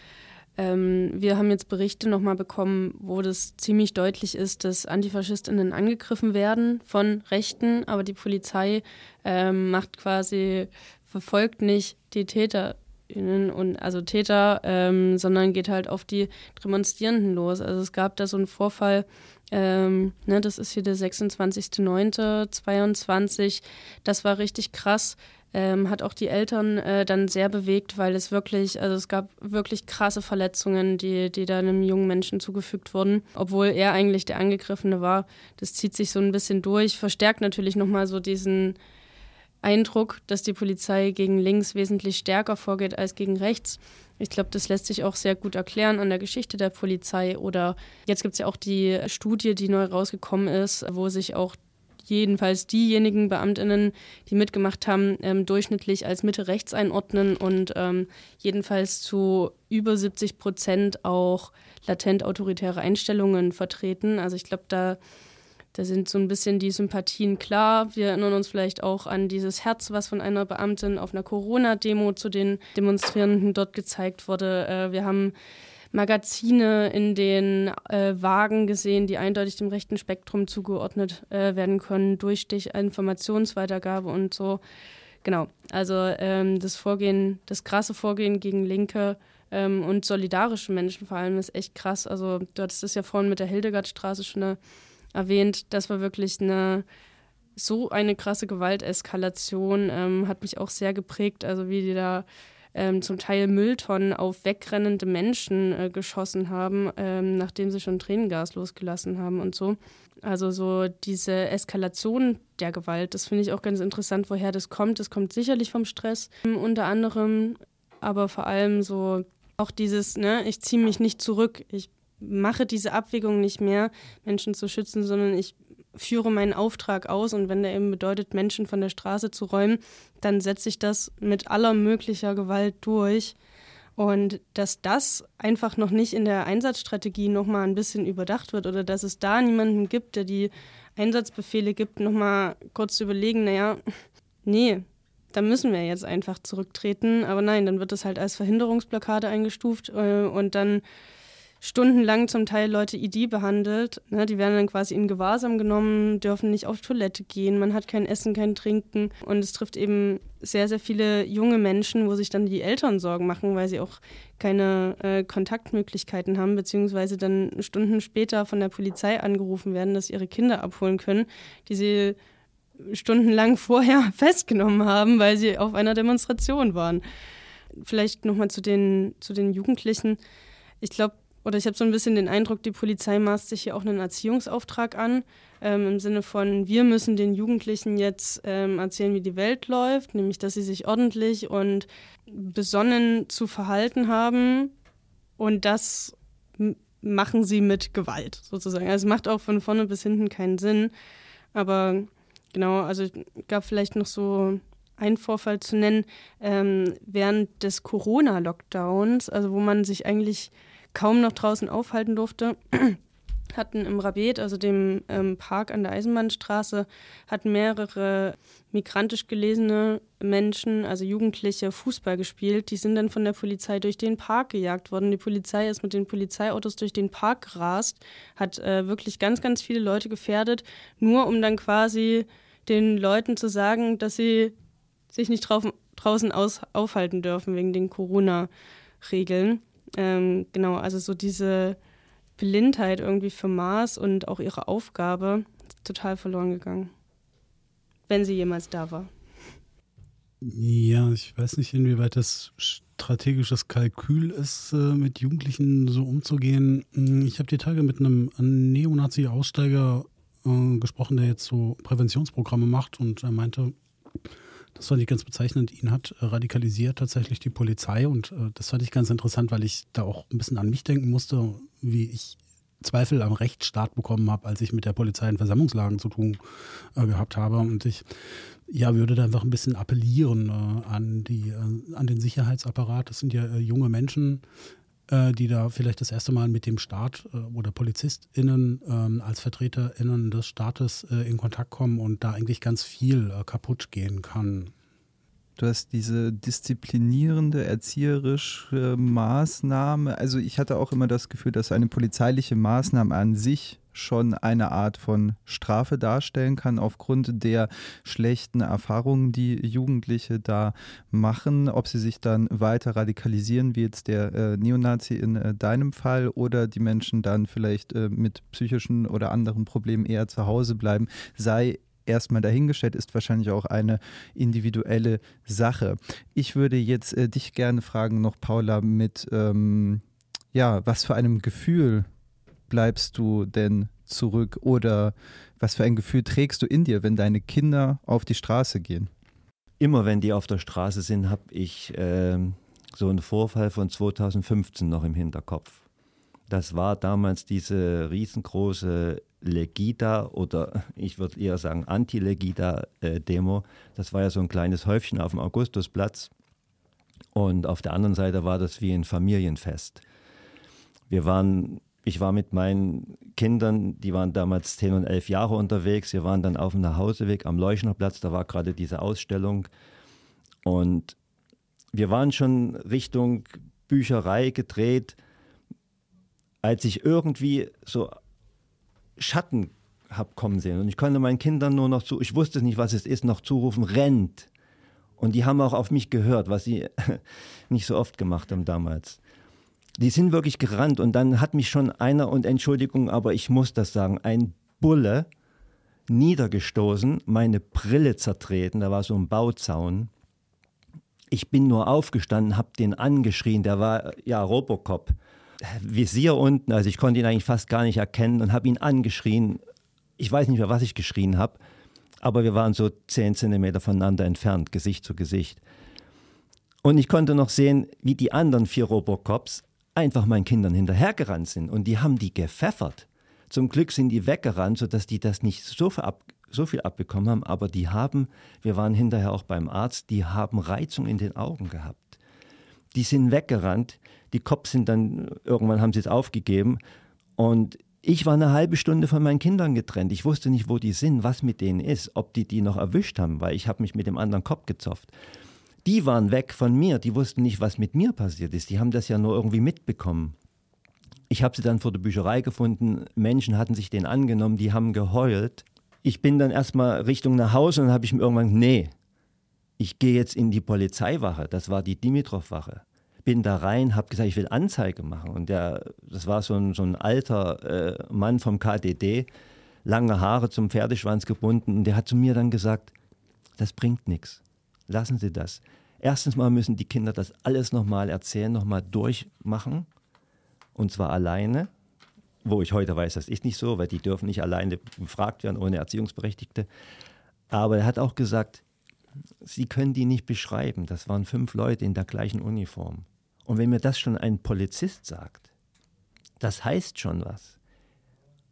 ähm, wir haben jetzt Berichte nochmal bekommen, wo das ziemlich deutlich ist, dass AntifaschistInnen angegriffen werden von Rechten, aber die Polizei ähm, macht quasi, verfolgt nicht die Täter und also Täter, ähm, sondern geht halt auf die Demonstrierenden los. Also es gab da so einen Vorfall, ähm, ne, das ist hier der 26.09.22, das war richtig krass. Ähm, hat auch die Eltern äh, dann sehr bewegt, weil es wirklich, also es gab wirklich krasse Verletzungen, die, die da einem jungen Menschen zugefügt wurden, obwohl er eigentlich der Angegriffene war. Das zieht sich so ein bisschen durch, verstärkt natürlich nochmal so diesen Eindruck, dass die Polizei gegen links wesentlich stärker vorgeht als gegen rechts. Ich glaube, das lässt sich auch sehr gut erklären an der Geschichte der Polizei. Oder jetzt gibt es ja auch die Studie, die neu rausgekommen ist, wo sich auch jedenfalls diejenigen Beamtinnen, die mitgemacht haben, ähm, durchschnittlich als Mitte rechts einordnen und ähm, jedenfalls zu über 70 Prozent auch latent autoritäre Einstellungen vertreten. Also ich glaube, da da sind so ein bisschen die Sympathien klar. Wir erinnern uns vielleicht auch an dieses Herz, was von einer Beamtin auf einer Corona-Demo zu den Demonstrierenden dort gezeigt wurde. Äh, wir haben Magazine in den äh, Wagen gesehen, die eindeutig dem rechten Spektrum zugeordnet äh, werden können durch die Informationsweitergabe und so. Genau, also ähm, das Vorgehen, das krasse Vorgehen gegen Linke ähm, und solidarische Menschen vor allem ist echt krass. Also du hattest das ja vorhin mit der Hildegardstraße schon eine erwähnt. Das war wirklich eine so eine krasse Gewalteskalation, ähm, hat mich auch sehr geprägt. Also wie die da ähm, zum Teil Mülltonnen auf wegrennende Menschen äh, geschossen haben, ähm, nachdem sie schon Tränengas losgelassen haben und so. Also so diese Eskalation der Gewalt, das finde ich auch ganz interessant, woher das kommt. Das kommt sicherlich vom Stress ähm, unter anderem, aber vor allem so auch dieses, ne, ich ziehe mich nicht zurück, ich mache diese Abwägung nicht mehr, Menschen zu schützen, sondern ich führe meinen Auftrag aus und wenn der eben bedeutet, Menschen von der Straße zu räumen, dann setze ich das mit aller möglicher Gewalt durch. Und dass das einfach noch nicht in der Einsatzstrategie nochmal ein bisschen überdacht wird oder dass es da niemanden gibt, der die Einsatzbefehle gibt, nochmal kurz zu überlegen, naja, nee, da müssen wir jetzt einfach zurücktreten. Aber nein, dann wird das halt als Verhinderungsblockade eingestuft äh, und dann stundenlang zum Teil Leute ID behandelt. Ne, die werden dann quasi in Gewahrsam genommen, dürfen nicht auf Toilette gehen, man hat kein Essen, kein Trinken. Und es trifft eben sehr, sehr viele junge Menschen, wo sich dann die Eltern Sorgen machen, weil sie auch keine äh, Kontaktmöglichkeiten haben, beziehungsweise dann Stunden später von der Polizei angerufen werden, dass sie ihre Kinder abholen können, die sie stundenlang vorher festgenommen haben, weil sie auf einer Demonstration waren. Vielleicht nochmal zu den, zu den Jugendlichen. Ich glaube, oder ich habe so ein bisschen den Eindruck, die Polizei maßt sich hier auch einen Erziehungsauftrag an, ähm, im Sinne von, wir müssen den Jugendlichen jetzt ähm, erzählen, wie die Welt läuft, nämlich dass sie sich ordentlich und besonnen zu verhalten haben und das machen sie mit Gewalt sozusagen. Also es macht auch von vorne bis hinten keinen Sinn, aber genau, also gab vielleicht noch so einen Vorfall zu nennen, ähm, während des Corona-Lockdowns, also wo man sich eigentlich kaum noch draußen aufhalten durfte, hatten im Rabet, also dem ähm, Park an der Eisenbahnstraße, hatten mehrere migrantisch gelesene Menschen, also Jugendliche, Fußball gespielt. Die sind dann von der Polizei durch den Park gejagt worden. Die Polizei ist mit den Polizeiautos durch den Park gerast, hat äh, wirklich ganz, ganz viele Leute gefährdet, nur um dann quasi den Leuten zu sagen, dass sie sich nicht drauf, draußen aus, aufhalten dürfen wegen den Corona-Regeln. Ähm, genau, also so diese Blindheit irgendwie für Mars und auch ihre Aufgabe total verloren gegangen. Wenn sie jemals da war. Ja, ich weiß nicht, inwieweit das strategisches Kalkül ist, äh, mit Jugendlichen so umzugehen. Hm, ich habe die Tage mit einem Neonazi-Aussteiger äh, gesprochen, der jetzt so Präventionsprogramme macht und er meinte, das fand ich ganz bezeichnend. Ihn hat äh, radikalisiert tatsächlich die Polizei und äh, das fand ich ganz interessant, weil ich da auch ein bisschen an mich denken musste, wie ich Zweifel am Rechtsstaat bekommen habe, als ich mit der Polizei in Versammlungslagen zu tun äh, gehabt habe. Und ich ja, würde da einfach ein bisschen appellieren äh, an, die, äh, an den Sicherheitsapparat. Das sind ja junge Menschen, die da vielleicht das erste Mal mit dem Staat oder PolizistInnen ähm, als VertreterInnen des Staates in Kontakt kommen und da eigentlich ganz viel kaputt gehen kann. Du hast diese disziplinierende, erzieherische Maßnahme. Also ich hatte auch immer das Gefühl, dass eine polizeiliche Maßnahme an sich schon eine Art von Strafe darstellen kann, aufgrund der schlechten Erfahrungen, die Jugendliche da machen, ob sie sich dann weiter radikalisieren, wie jetzt der äh, Neonazi in äh, deinem Fall, oder die Menschen dann vielleicht äh, mit psychischen oder anderen Problemen eher zu Hause bleiben, sei erstmal dahingestellt, ist wahrscheinlich auch eine individuelle Sache. Ich würde jetzt äh, dich gerne fragen, noch Paula, mit ähm, ja, was für einem Gefühl bleibst du denn zurück oder was für ein Gefühl trägst du in dir, wenn deine Kinder auf die Straße gehen? Immer wenn die auf der Straße sind, habe ich äh, so einen Vorfall von 2015 noch im Hinterkopf. Das war damals diese riesengroße Legida oder ich würde eher sagen Anti-Legida-Demo. Das war ja so ein kleines Häufchen auf dem Augustusplatz. Und auf der anderen Seite war das wie ein Familienfest. Wir waren, ich war mit meinen Kindern, die waren damals 10 und 11 Jahre unterwegs. Wir waren dann auf dem Nachhauseweg am Leuchnerplatz, da war gerade diese Ausstellung. Und wir waren schon Richtung Bücherei gedreht, als ich irgendwie so Schatten habe kommen sehen. Und ich konnte meinen Kindern nur noch zu, ich wusste nicht, was es ist, noch zurufen, rennt. Und die haben auch auf mich gehört, was sie nicht so oft gemacht haben damals. Die sind wirklich gerannt und dann hat mich schon einer, und Entschuldigung, aber ich muss das sagen, ein Bulle niedergestoßen, meine Brille zertreten, da war so ein Bauzaun. Ich bin nur aufgestanden, habe den angeschrien, der war ja Robocop. Visier unten, also ich konnte ihn eigentlich fast gar nicht erkennen und habe ihn angeschrien. Ich weiß nicht mehr, was ich geschrien habe, aber wir waren so zehn Zentimeter voneinander entfernt, Gesicht zu Gesicht. Und ich konnte noch sehen, wie die anderen vier Robocops einfach meinen Kindern hinterhergerannt sind und die haben die gepfeffert. Zum Glück sind die weggerannt, sodass die das nicht so viel, ab, so viel abbekommen haben, aber die haben, wir waren hinterher auch beim Arzt, die haben Reizung in den Augen gehabt. Die sind weggerannt, die Cops sind dann, irgendwann haben sie es aufgegeben. Und ich war eine halbe Stunde von meinen Kindern getrennt. Ich wusste nicht, wo die sind, was mit denen ist, ob die die noch erwischt haben, weil ich habe mich mit dem anderen Kopf gezopft. Die waren weg von mir, die wussten nicht, was mit mir passiert ist. Die haben das ja nur irgendwie mitbekommen. Ich habe sie dann vor der Bücherei gefunden. Menschen hatten sich den angenommen, die haben geheult. Ich bin dann erstmal Richtung nach Hause und habe ich mir irgendwann, nee, ich gehe jetzt in die Polizeiwache. Das war die Dimitrov-Wache bin da rein, habe gesagt, ich will Anzeige machen. Und der, das war so ein, so ein alter äh, Mann vom KDD, lange Haare zum Pferdeschwanz gebunden. Und der hat zu mir dann gesagt, das bringt nichts. Lassen Sie das. Erstens mal müssen die Kinder das alles nochmal erzählen, nochmal durchmachen. und zwar alleine, wo ich heute weiß, das ist nicht so, weil die dürfen nicht alleine befragt werden ohne Erziehungsberechtigte. Aber er hat auch gesagt, Sie können die nicht beschreiben. Das waren fünf Leute in der gleichen Uniform. Und wenn mir das schon ein Polizist sagt, das heißt schon was.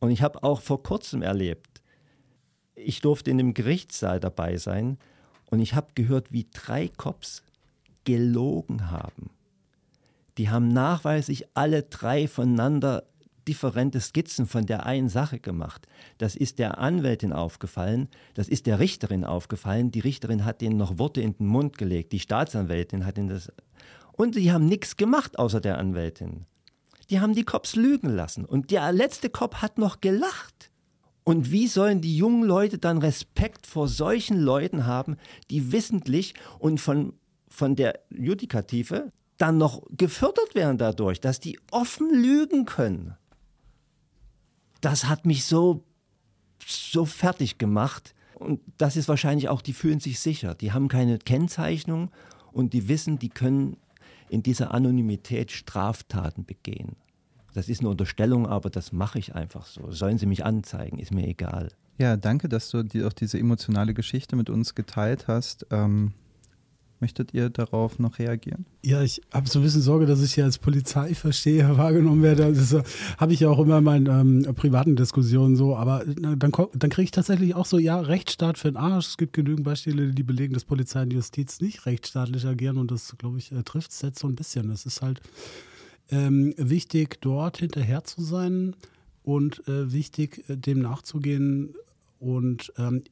Und ich habe auch vor kurzem erlebt, ich durfte in dem Gerichtssaal dabei sein und ich habe gehört, wie drei Cops gelogen haben. Die haben nachweislich alle drei voneinander differente Skizzen von der einen Sache gemacht. Das ist der Anwältin aufgefallen, das ist der Richterin aufgefallen. Die Richterin hat denen noch Worte in den Mund gelegt, die Staatsanwältin hat ihnen das. Und die haben nichts gemacht außer der Anwältin. Die haben die Cops lügen lassen. Und der letzte Cop hat noch gelacht. Und wie sollen die jungen Leute dann Respekt vor solchen Leuten haben, die wissentlich und von, von der Judikative dann noch gefördert werden dadurch, dass die offen lügen können? das hat mich so, so fertig gemacht. Und das ist wahrscheinlich auch, die fühlen sich sicher. Die haben keine Kennzeichnung und die wissen, die können in dieser Anonymität Straftaten begehen. Das ist eine Unterstellung, aber das mache ich einfach so. Sollen sie mich anzeigen, ist mir egal. Ja, danke, dass du die, auch diese emotionale Geschichte mit uns geteilt hast. Ähm, Möchtet ihr darauf noch reagieren? Ja, ich habe so ein bisschen Sorge, dass ich hier als Polizeiversteher wahrgenommen werde. Das äh, habe ich ja auch immer in meinen ähm, privaten Diskussionen so. Aber dann, dann kriege ich tatsächlich auch so, ja, Rechtsstaat für den Arsch. Es gibt genügend Beispiele, die belegen, dass Polizei und Justiz nicht rechtsstaatlich agieren. Und das, glaube ich, äh, trifft es jetzt so ein bisschen. Es ist halt ähm, wichtig, dort hinterher zu sein und äh, wichtig, äh, dem nachzugehen. Und ähm,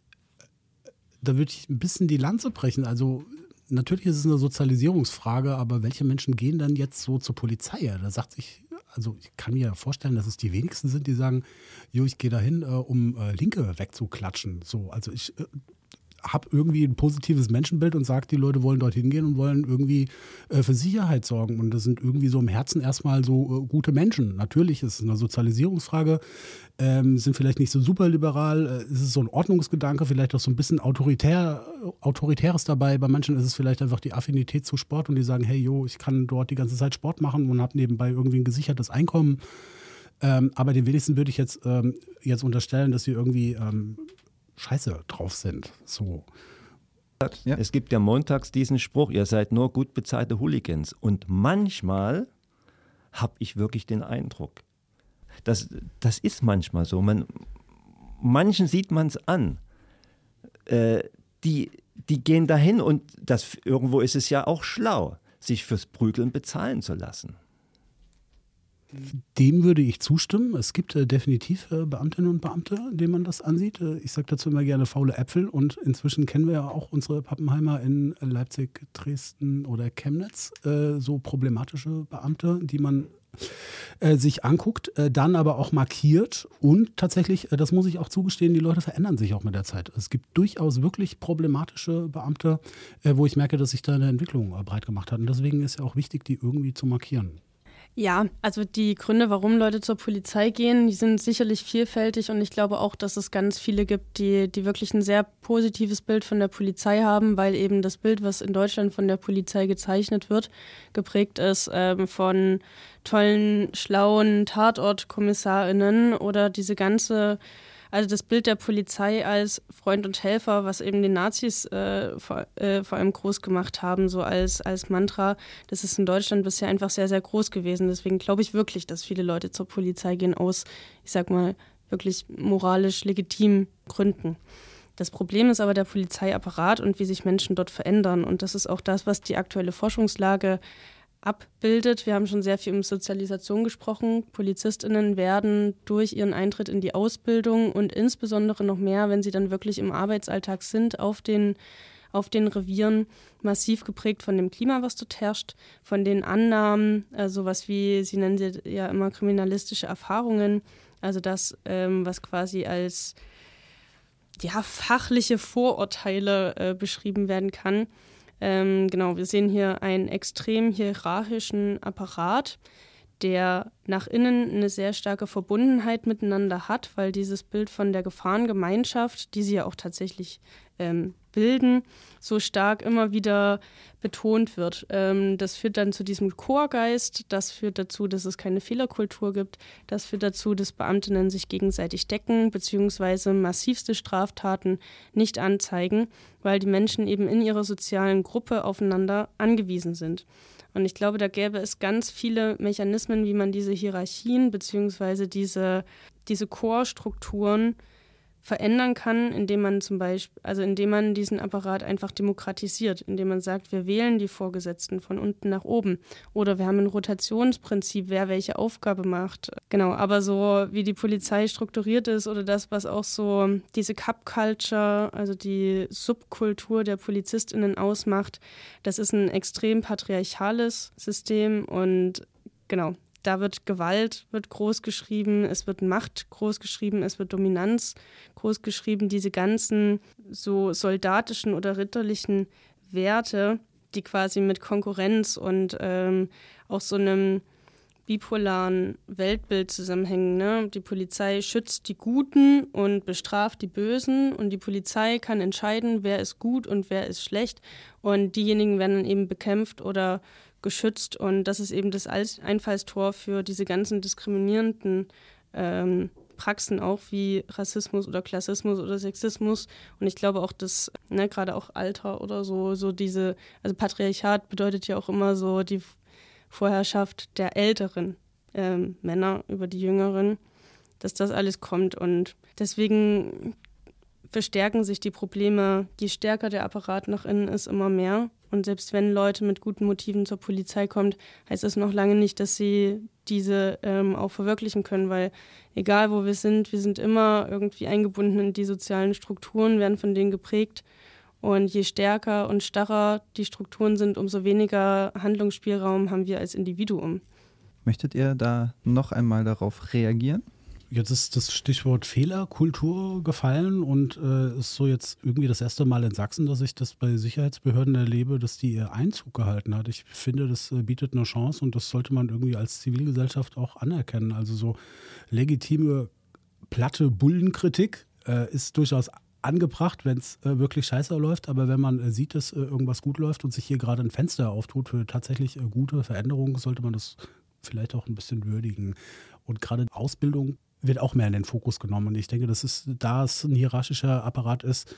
da würde ich ein bisschen die Lanze brechen. Also natürlich ist es eine Sozialisierungsfrage, aber welche Menschen gehen dann jetzt so zur Polizei? Da sagt sich, also ich kann mir vorstellen, dass es die wenigsten sind, die sagen, jo, ich gehe dahin, äh, um äh, Linke wegzuklatschen. So, also ich äh, habe irgendwie ein positives Menschenbild und sage, die Leute wollen dorthin gehen und wollen irgendwie äh, für Sicherheit sorgen. Und das sind irgendwie so im Herzen erstmal so äh, gute Menschen. Natürlich ist es eine Sozialisierungsfrage, ähm, sind vielleicht nicht so super liberal, äh, ist es so ein Ordnungsgedanke, vielleicht auch so ein bisschen autoritär, autoritäres dabei. Bei manchen ist es vielleicht einfach die Affinität zu Sport und die sagen, hey, jo, ich kann dort die ganze Zeit Sport machen und habe nebenbei irgendwie ein gesichertes Einkommen. Ähm, aber den wenigsten würde ich jetzt, ähm, jetzt unterstellen, dass sie irgendwie ähm, scheiße drauf sind. So. Ja. Es gibt ja montags diesen Spruch, ihr seid nur gut bezahlte Hooligans. Und manchmal habe ich wirklich den Eindruck, das, das ist manchmal so. Man, manchen sieht man es an. Äh, die, die gehen dahin und das, irgendwo ist es ja auch schlau, sich fürs Prügeln bezahlen zu lassen. Dem würde ich zustimmen. Es gibt äh, definitiv äh, Beamtinnen und Beamte, denen man das ansieht. Äh, ich sage dazu immer gerne faule Äpfel und inzwischen kennen wir ja auch unsere Pappenheimer in Leipzig, Dresden oder Chemnitz, äh, so problematische Beamte, die man äh, sich anguckt, äh, dann aber auch markiert und tatsächlich, das muss ich auch zugestehen, die Leute verändern sich auch mit der Zeit. Es gibt durchaus wirklich problematische Beamte, wo ich merke, dass sich da eine Entwicklung breit gemacht hat und deswegen ist ja auch wichtig, die irgendwie zu markieren. Ja, also die Gründe, warum Leute zur Polizei gehen, die sind sicherlich vielfältig und ich glaube auch, dass es ganz viele gibt, die, die wirklich ein sehr positives Bild von der Polizei haben, weil eben das Bild, was in Deutschland von der Polizei gezeichnet wird, geprägt ist ähm, von tollen, schlauen Tatortkommissarinnen oder diese ganze also das Bild der Polizei als Freund und Helfer, was eben die Nazis äh, vor, äh, vor, allem groß gemacht haben, so als, als Mantra, das ist in Deutschland bisher einfach sehr, sehr groß gewesen. Deswegen glaube ich wirklich, dass viele Leute zur Polizei gehen aus, ich sag mal, wirklich moralisch legitimen Gründen. Das Problem ist aber der Polizeiapparat und wie sich Menschen dort verändern. Und das ist auch das, was die aktuelle Forschungslage abbildet. Wir haben schon sehr viel um Sozialisation gesprochen. Polizistinnen werden durch ihren Eintritt in die Ausbildung und insbesondere noch mehr, wenn sie dann wirklich im Arbeitsalltag sind, auf den auf den Revieren massiv geprägt von dem Klima, was dort herrscht, von den Annahmen, äh, sowas wie, Sie nennen sie ja immer kriminalistische Erfahrungen, also das, ähm, was quasi als ja, fachliche Vorurteile äh, beschrieben werden kann. Ähm, genau, wir sehen hier einen extrem hierarchischen Apparat, der nach innen eine sehr starke Verbundenheit miteinander hat, weil dieses Bild von der Gefahrengemeinschaft, die sie ja auch tatsächlich ähm, bilden, so stark immer wieder betont wird. Ähm, das führt dann zu diesem Chorgeist, das führt dazu, dass es keine Fehlerkultur gibt, das führt dazu, dass Beamtinnen sich gegenseitig decken bzw. massivste Straftaten nicht anzeigen, weil die Menschen eben in ihrer sozialen Gruppe aufeinander angewiesen sind. Und ich glaube, da gäbe es ganz viele Mechanismen, wie man diese Hierarchien bzw. diese, diese Chorstrukturen verändern kann, indem man zum Beispiel, also indem man diesen Apparat einfach demokratisiert, indem man sagt, wir wählen die Vorgesetzten von unten nach oben oder wir haben ein Rotationsprinzip, wer welche Aufgabe macht. Genau, aber so wie die Polizei strukturiert ist oder das, was auch so diese Cup Culture, also die Subkultur der PolizistInnen ausmacht, das ist ein extrem patriarchales System und genau, da wird Gewalt wird groß geschrieben, es wird Macht groß geschrieben, es wird Dominanz groß geschrieben. Diese ganzen so soldatischen oder ritterlichen Werte, die quasi mit Konkurrenz und ähm, auch so einem bipolaren Weltbild zusammenhängen. Ne? Die Polizei schützt die Guten und bestraft die Bösen und die Polizei kann entscheiden, wer ist gut und wer ist schlecht und diejenigen werden dann eben bekämpft oder geschützt. Und das ist eben das Einfallstor für diese ganzen diskriminierenden ähm, Praxen auch wie Rassismus oder Klassismus oder Sexismus. Und ich glaube auch, dass ne, gerade auch Alter oder so, so diese, also Patriarchat bedeutet ja auch immer so die Vorherrschaft der älteren ähm, Männer über die jüngeren, dass das alles kommt. Und deswegen verstärken sich die Probleme, je stärker der Apparat nach innen ist, immer mehr. Und selbst wenn Leute mit guten Motiven zur Polizei kommen, heißt das noch lange nicht, dass sie diese ähm, auch verwirklichen können, weil egal wo wir sind, wir sind immer irgendwie eingebunden in die sozialen Strukturen, werden von denen geprägt. Und je stärker und starrer die Strukturen sind, umso weniger Handlungsspielraum haben wir als Individuum. Möchtet ihr da noch einmal darauf reagieren? Jetzt ist das Stichwort Fehlerkultur gefallen und äh, ist so jetzt irgendwie das erste Mal in Sachsen, dass ich das bei Sicherheitsbehörden erlebe, dass die ihr Einzug gehalten hat. Ich finde, das äh, bietet eine Chance und das sollte man irgendwie als Zivilgesellschaft auch anerkennen. Also so legitime, platte Bullenkritik äh, ist durchaus angebracht, wenn es äh, wirklich scheiße läuft. Aber wenn man äh, sieht, dass äh, irgendwas gut läuft und sich hier gerade ein Fenster auftut für tatsächlich äh, gute Veränderungen, sollte man das vielleicht auch ein bisschen würdigen. Und gerade Ausbildung wird auch mehr in den Fokus genommen. Und ich denke, das ist, da es ein hierarchischer Apparat ist,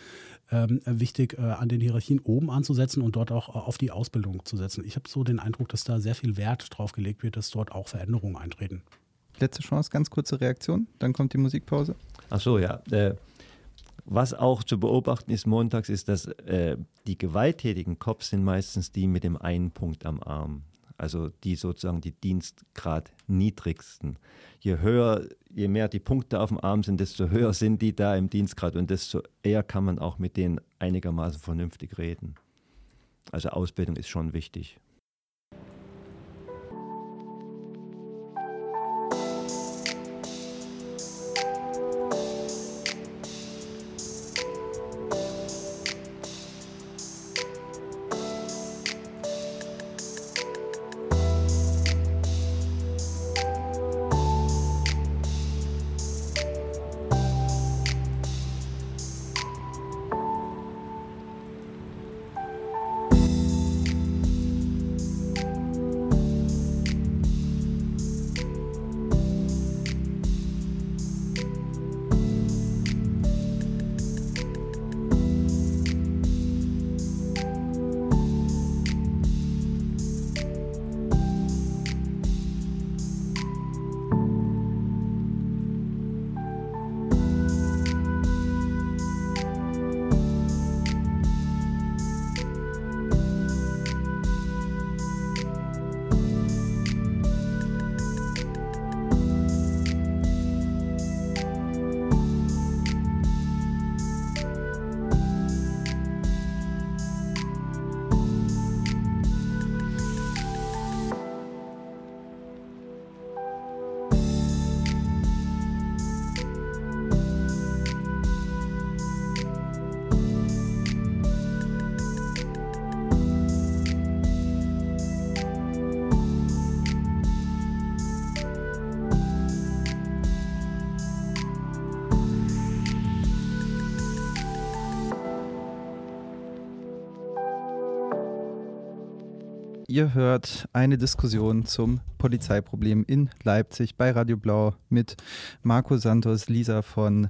ähm, wichtig, äh, an den Hierarchien oben anzusetzen und dort auch äh, auf die Ausbildung zu setzen. Ich habe so den Eindruck, dass da sehr viel Wert drauf gelegt wird, dass dort auch Veränderungen eintreten. Letzte Chance, ganz kurze Reaktion, dann kommt die Musikpause. Ach so, ja. Äh, was auch zu beobachten ist montags, ist, dass äh, die gewalttätigen Cops sind meistens die mit dem einen Punkt am Arm also die sozusagen die Dienstgrad niedrigsten. Je höher, je mehr die Punkte auf dem Arm sind, desto höher sind die da im Dienstgrad und desto eher kann man auch mit denen einigermaßen vernünftig reden. Also Ausbildung ist schon wichtig. Ihr hört eine Diskussion zum Polizeiproblem in Leipzig bei Radio Blau mit Marco Santos, Lisa von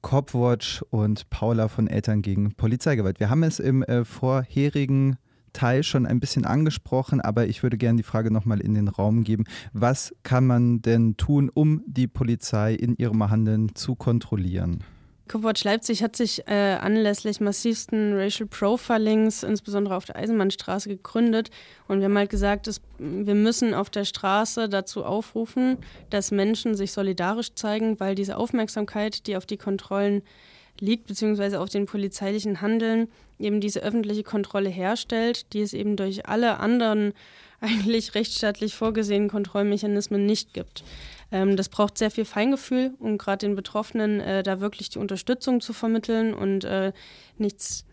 Copwatch und Paula von Eltern gegen Polizeigewalt. Wir haben es im äh, vorherigen Teil schon ein bisschen angesprochen, aber ich würde gerne die Frage nochmal in den Raum geben. Was kann man denn tun, um die Polizei in ihrem Handeln zu kontrollieren? Copwatch Leipzig hat sich äh, anlässlich massivsten Racial Profilings, insbesondere auf der Eisenbahnstraße, gegründet. Und wir haben halt gesagt, dass wir müssen auf der Straße dazu aufrufen, dass Menschen sich solidarisch zeigen, weil diese Aufmerksamkeit, die auf die Kontrollen liegt, beziehungsweise auf den polizeilichen Handeln, eben diese öffentliche Kontrolle herstellt, die es eben durch alle anderen eigentlich rechtsstaatlich vorgesehenen Kontrollmechanismen nicht gibt. Ähm, das braucht sehr viel Feingefühl, um gerade den Betroffenen äh, da wirklich die Unterstützung zu vermitteln und äh, nichts,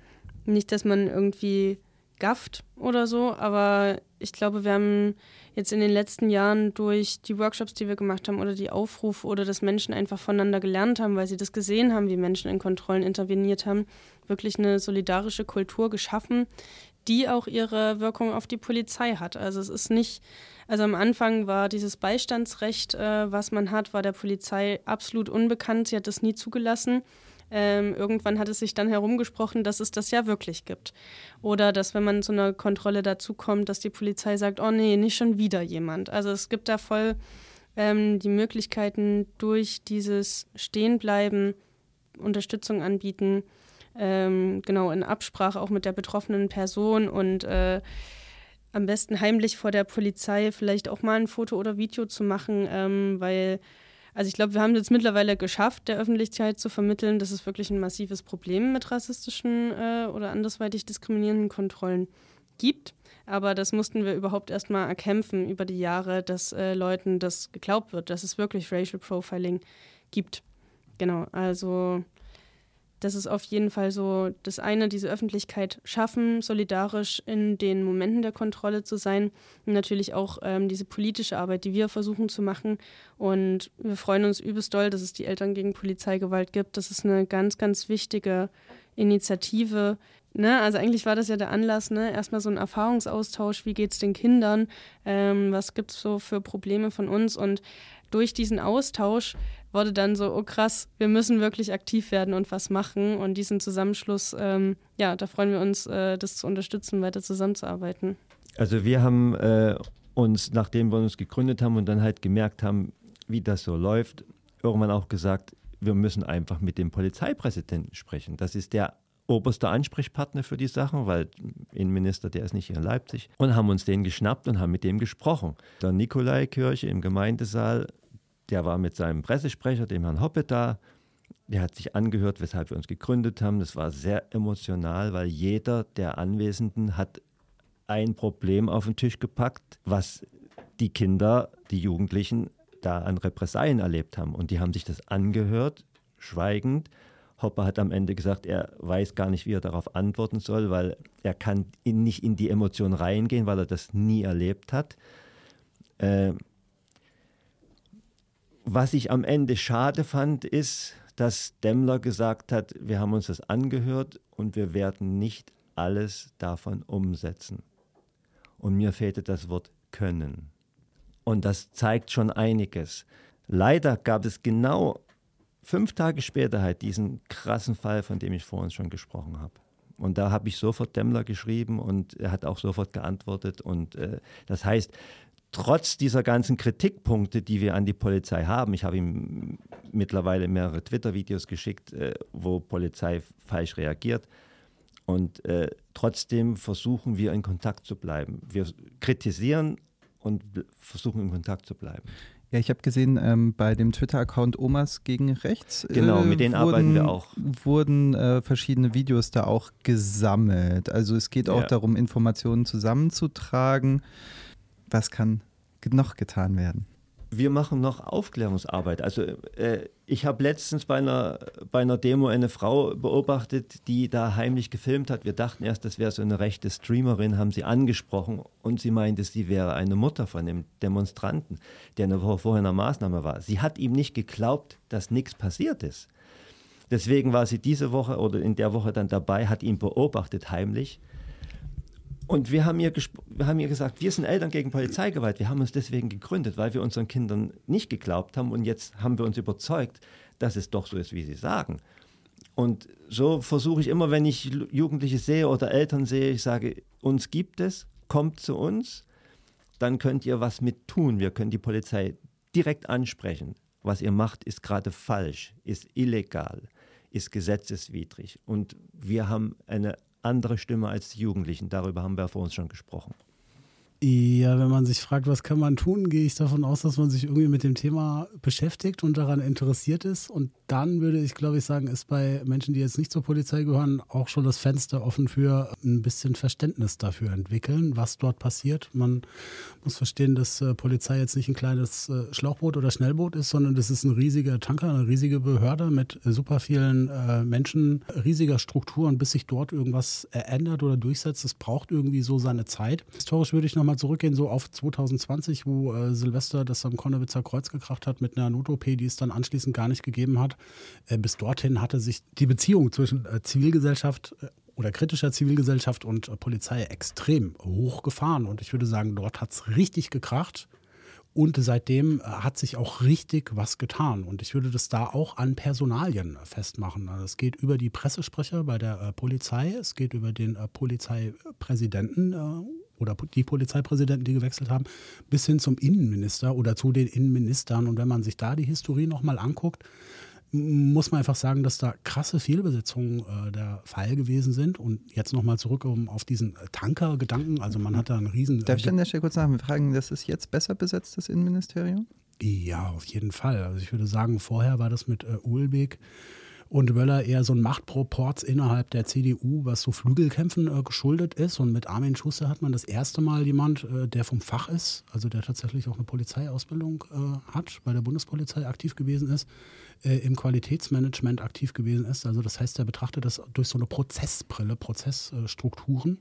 nicht, dass man irgendwie gafft oder so, aber ich glaube, wir haben jetzt in den letzten Jahren durch die Workshops, die wir gemacht haben oder die Aufrufe oder dass Menschen einfach voneinander gelernt haben, weil sie das gesehen haben, wie Menschen in Kontrollen interveniert haben, wirklich eine solidarische Kultur geschaffen, die auch ihre Wirkung auf die Polizei hat. Also es ist nicht also am Anfang war dieses Beistandsrecht, äh, was man hat, war der Polizei absolut unbekannt. Sie hat das nie zugelassen. Ähm, irgendwann hat es sich dann herumgesprochen, dass es das ja wirklich gibt. Oder dass, wenn man zu einer Kontrolle dazukommt, dass die Polizei sagt, oh nee, nicht schon wieder jemand. Also es gibt da voll ähm, die Möglichkeiten, durch dieses Stehenbleiben Unterstützung anbieten, ähm, genau in Absprache auch mit der betroffenen Person und äh, am besten heimlich vor der Polizei vielleicht auch mal ein Foto oder Video zu machen, ähm, weil, also ich glaube, wir haben es jetzt mittlerweile geschafft, der Öffentlichkeit zu vermitteln, dass es wirklich ein massives Problem mit rassistischen äh, oder andersweitig diskriminierenden Kontrollen gibt. Aber das mussten wir überhaupt erstmal erkämpfen über die Jahre, dass äh, Leuten das geglaubt wird, dass es wirklich Racial Profiling gibt. Genau, also das ist auf jeden Fall so das eine, diese Öffentlichkeit schaffen, solidarisch in den Momenten der Kontrolle zu sein. Und natürlich auch ähm, diese politische Arbeit, die wir versuchen zu machen. Und wir freuen uns übelst doll, dass es die Eltern gegen Polizeigewalt gibt. Das ist eine ganz, ganz wichtige Initiative. Ne? Also eigentlich war das ja der Anlass, ne? erstmal so ein Erfahrungsaustausch, wie geht es den Kindern, ähm, was gibt es so für Probleme von uns und durch diesen Austausch wurde dann so, oh krass, wir müssen wirklich aktiv werden und was machen. Und diesen Zusammenschluss, ähm, ja, da freuen wir uns, äh, das zu unterstützen, weiter zusammenzuarbeiten. Also wir haben äh, uns, nachdem wir uns gegründet haben und dann halt gemerkt haben, wie das so läuft, irgendwann auch gesagt, wir müssen einfach mit dem Polizeipräsidenten sprechen. Das ist der oberste Ansprechpartner für die Sachen, weil Innenminister, der ist nicht hier in Leipzig. Und haben uns den geschnappt und haben mit dem gesprochen. Der Nikolaikirche im Gemeindesaal der war mit seinem Pressesprecher, dem Herrn Hoppe, da. Der hat sich angehört, weshalb wir uns gegründet haben. Das war sehr emotional, weil jeder der Anwesenden hat ein Problem auf den Tisch gepackt, was die Kinder, die Jugendlichen da an Repressalien erlebt haben. Und die haben sich das angehört, schweigend. Hopper hat am Ende gesagt, er weiß gar nicht, wie er darauf antworten soll, weil er kann in, nicht in die Emotion reingehen, weil er das nie erlebt hat. Äh, was ich am Ende schade fand, ist, dass Demmler gesagt hat, wir haben uns das angehört und wir werden nicht alles davon umsetzen. Und mir fehlte das Wort können. Und das zeigt schon einiges. Leider gab es genau fünf Tage später halt diesen krassen Fall, von dem ich vorhin schon gesprochen habe. Und da habe ich sofort Demmler geschrieben und er hat auch sofort geantwortet. Und äh, das heißt, trotz dieser ganzen Kritikpunkte, die wir an die Polizei haben, ich habe ihm mittlerweile mehrere Twitter-Videos geschickt, äh, wo Polizei falsch reagiert. Und äh, trotzdem versuchen wir in Kontakt zu bleiben. Wir kritisieren und versuchen in Kontakt zu bleiben. Ja, ich habe gesehen, ähm, bei dem Twitter-Account Omas gegen Rechts. Genau, äh, mit denen wurden, arbeiten wir auch. Wurden äh, verschiedene Videos da auch gesammelt. Also es geht auch ja. darum, Informationen zusammenzutragen. Was kann noch getan werden? Wir machen noch Aufklärungsarbeit. Also äh, ich habe letztens bei einer, bei einer Demo eine Frau beobachtet, die da heimlich gefilmt hat. Wir dachten erst, das wäre so eine rechte Streamerin, haben sie angesprochen und sie meinte, sie wäre eine Mutter von dem Demonstranten, der eine Woche vorher in einer Maßnahme war. Sie hat ihm nicht geglaubt, dass nichts passiert ist. Deswegen war sie diese Woche oder in der Woche dann dabei, hat ihn beobachtet heimlich Und wir haben, ihr wir haben ihr gesagt, wir sind Eltern gegen Polizeigewalt. Wir haben uns deswegen gegründet, weil wir unseren Kindern nicht geglaubt haben. Und jetzt haben wir uns überzeugt, dass es doch so ist, wie sie sagen. Und so versuche ich immer, wenn ich Jugendliche sehe oder Eltern sehe, ich sage, uns gibt es, kommt zu uns, dann könnt ihr was mit tun. Wir können die Polizei direkt ansprechen. Was ihr macht, ist gerade falsch, ist illegal, ist gesetzeswidrig. Und wir haben eine andere Stimme als die Jugendlichen. Darüber haben wir vor uns schon gesprochen. Ja, wenn man sich fragt, was kann man tun, gehe ich davon aus, dass man sich irgendwie mit dem Thema beschäftigt und daran interessiert ist. Und dann würde ich, glaube ich, sagen, ist bei Menschen, die jetzt nicht zur Polizei gehören, auch schon das Fenster offen für ein bisschen Verständnis dafür entwickeln, was dort passiert. Man muss verstehen, dass äh, Polizei jetzt nicht ein kleines äh, Schlauchboot oder Schnellboot ist, sondern das ist ein riesiger Tanker, eine riesige Behörde mit super vielen äh, Menschen, riesiger Struktur und bis sich dort irgendwas ändert oder durchsetzt, es braucht irgendwie so seine Zeit. Historisch würde ich nochmal zurückgehen, so auf 2020, wo Silvester das am Konnewitzer Kreuz gekracht hat mit einer Not-OP, die es dann anschließend gar nicht gegeben hat. Äh, bis dorthin hatte sich die Beziehung zwischen äh, Zivilgesellschaft äh, oder kritischer Zivilgesellschaft und Polizei extrem hochgefahren. Und ich würde sagen, dort hat es richtig gekracht. Und seitdem hat sich auch richtig was getan. Und ich würde das da auch an Personalien festmachen. Also es geht über die Pressesprecher bei der Polizei, es geht über den Polizeipräsidenten oder die Polizeipräsidenten, die gewechselt haben, bis hin zum Innenminister oder zu den Innenministern. Und wenn man sich da die Historie nochmal anguckt, muss man einfach sagen, dass da krasse Fehlbesetzungen äh, der Fall gewesen sind. Und jetzt nochmal zurück um, auf diesen Tanker-Gedanken. Also man hat da einen riesen... Darf ich an der Stelle kurz nachfragen, das ist jetzt besser besetzt, das Innenministerium? Ja, auf jeden Fall. Also ich würde sagen, vorher war das mit äh, Uhlbeck und Wöller eher so ein Machtproporz innerhalb der CDU, was so Flügelkämpfen äh, geschuldet ist. Und mit Armin Schuster hat man das erste Mal jemand, äh, der vom Fach ist, also der tatsächlich auch eine Polizeiausbildung äh, hat, bei der Bundespolizei aktiv gewesen ist, äh, im Qualitätsmanagement aktiv gewesen ist. Also das heißt, er betrachtet das durch so eine Prozessbrille, Prozessstrukturen.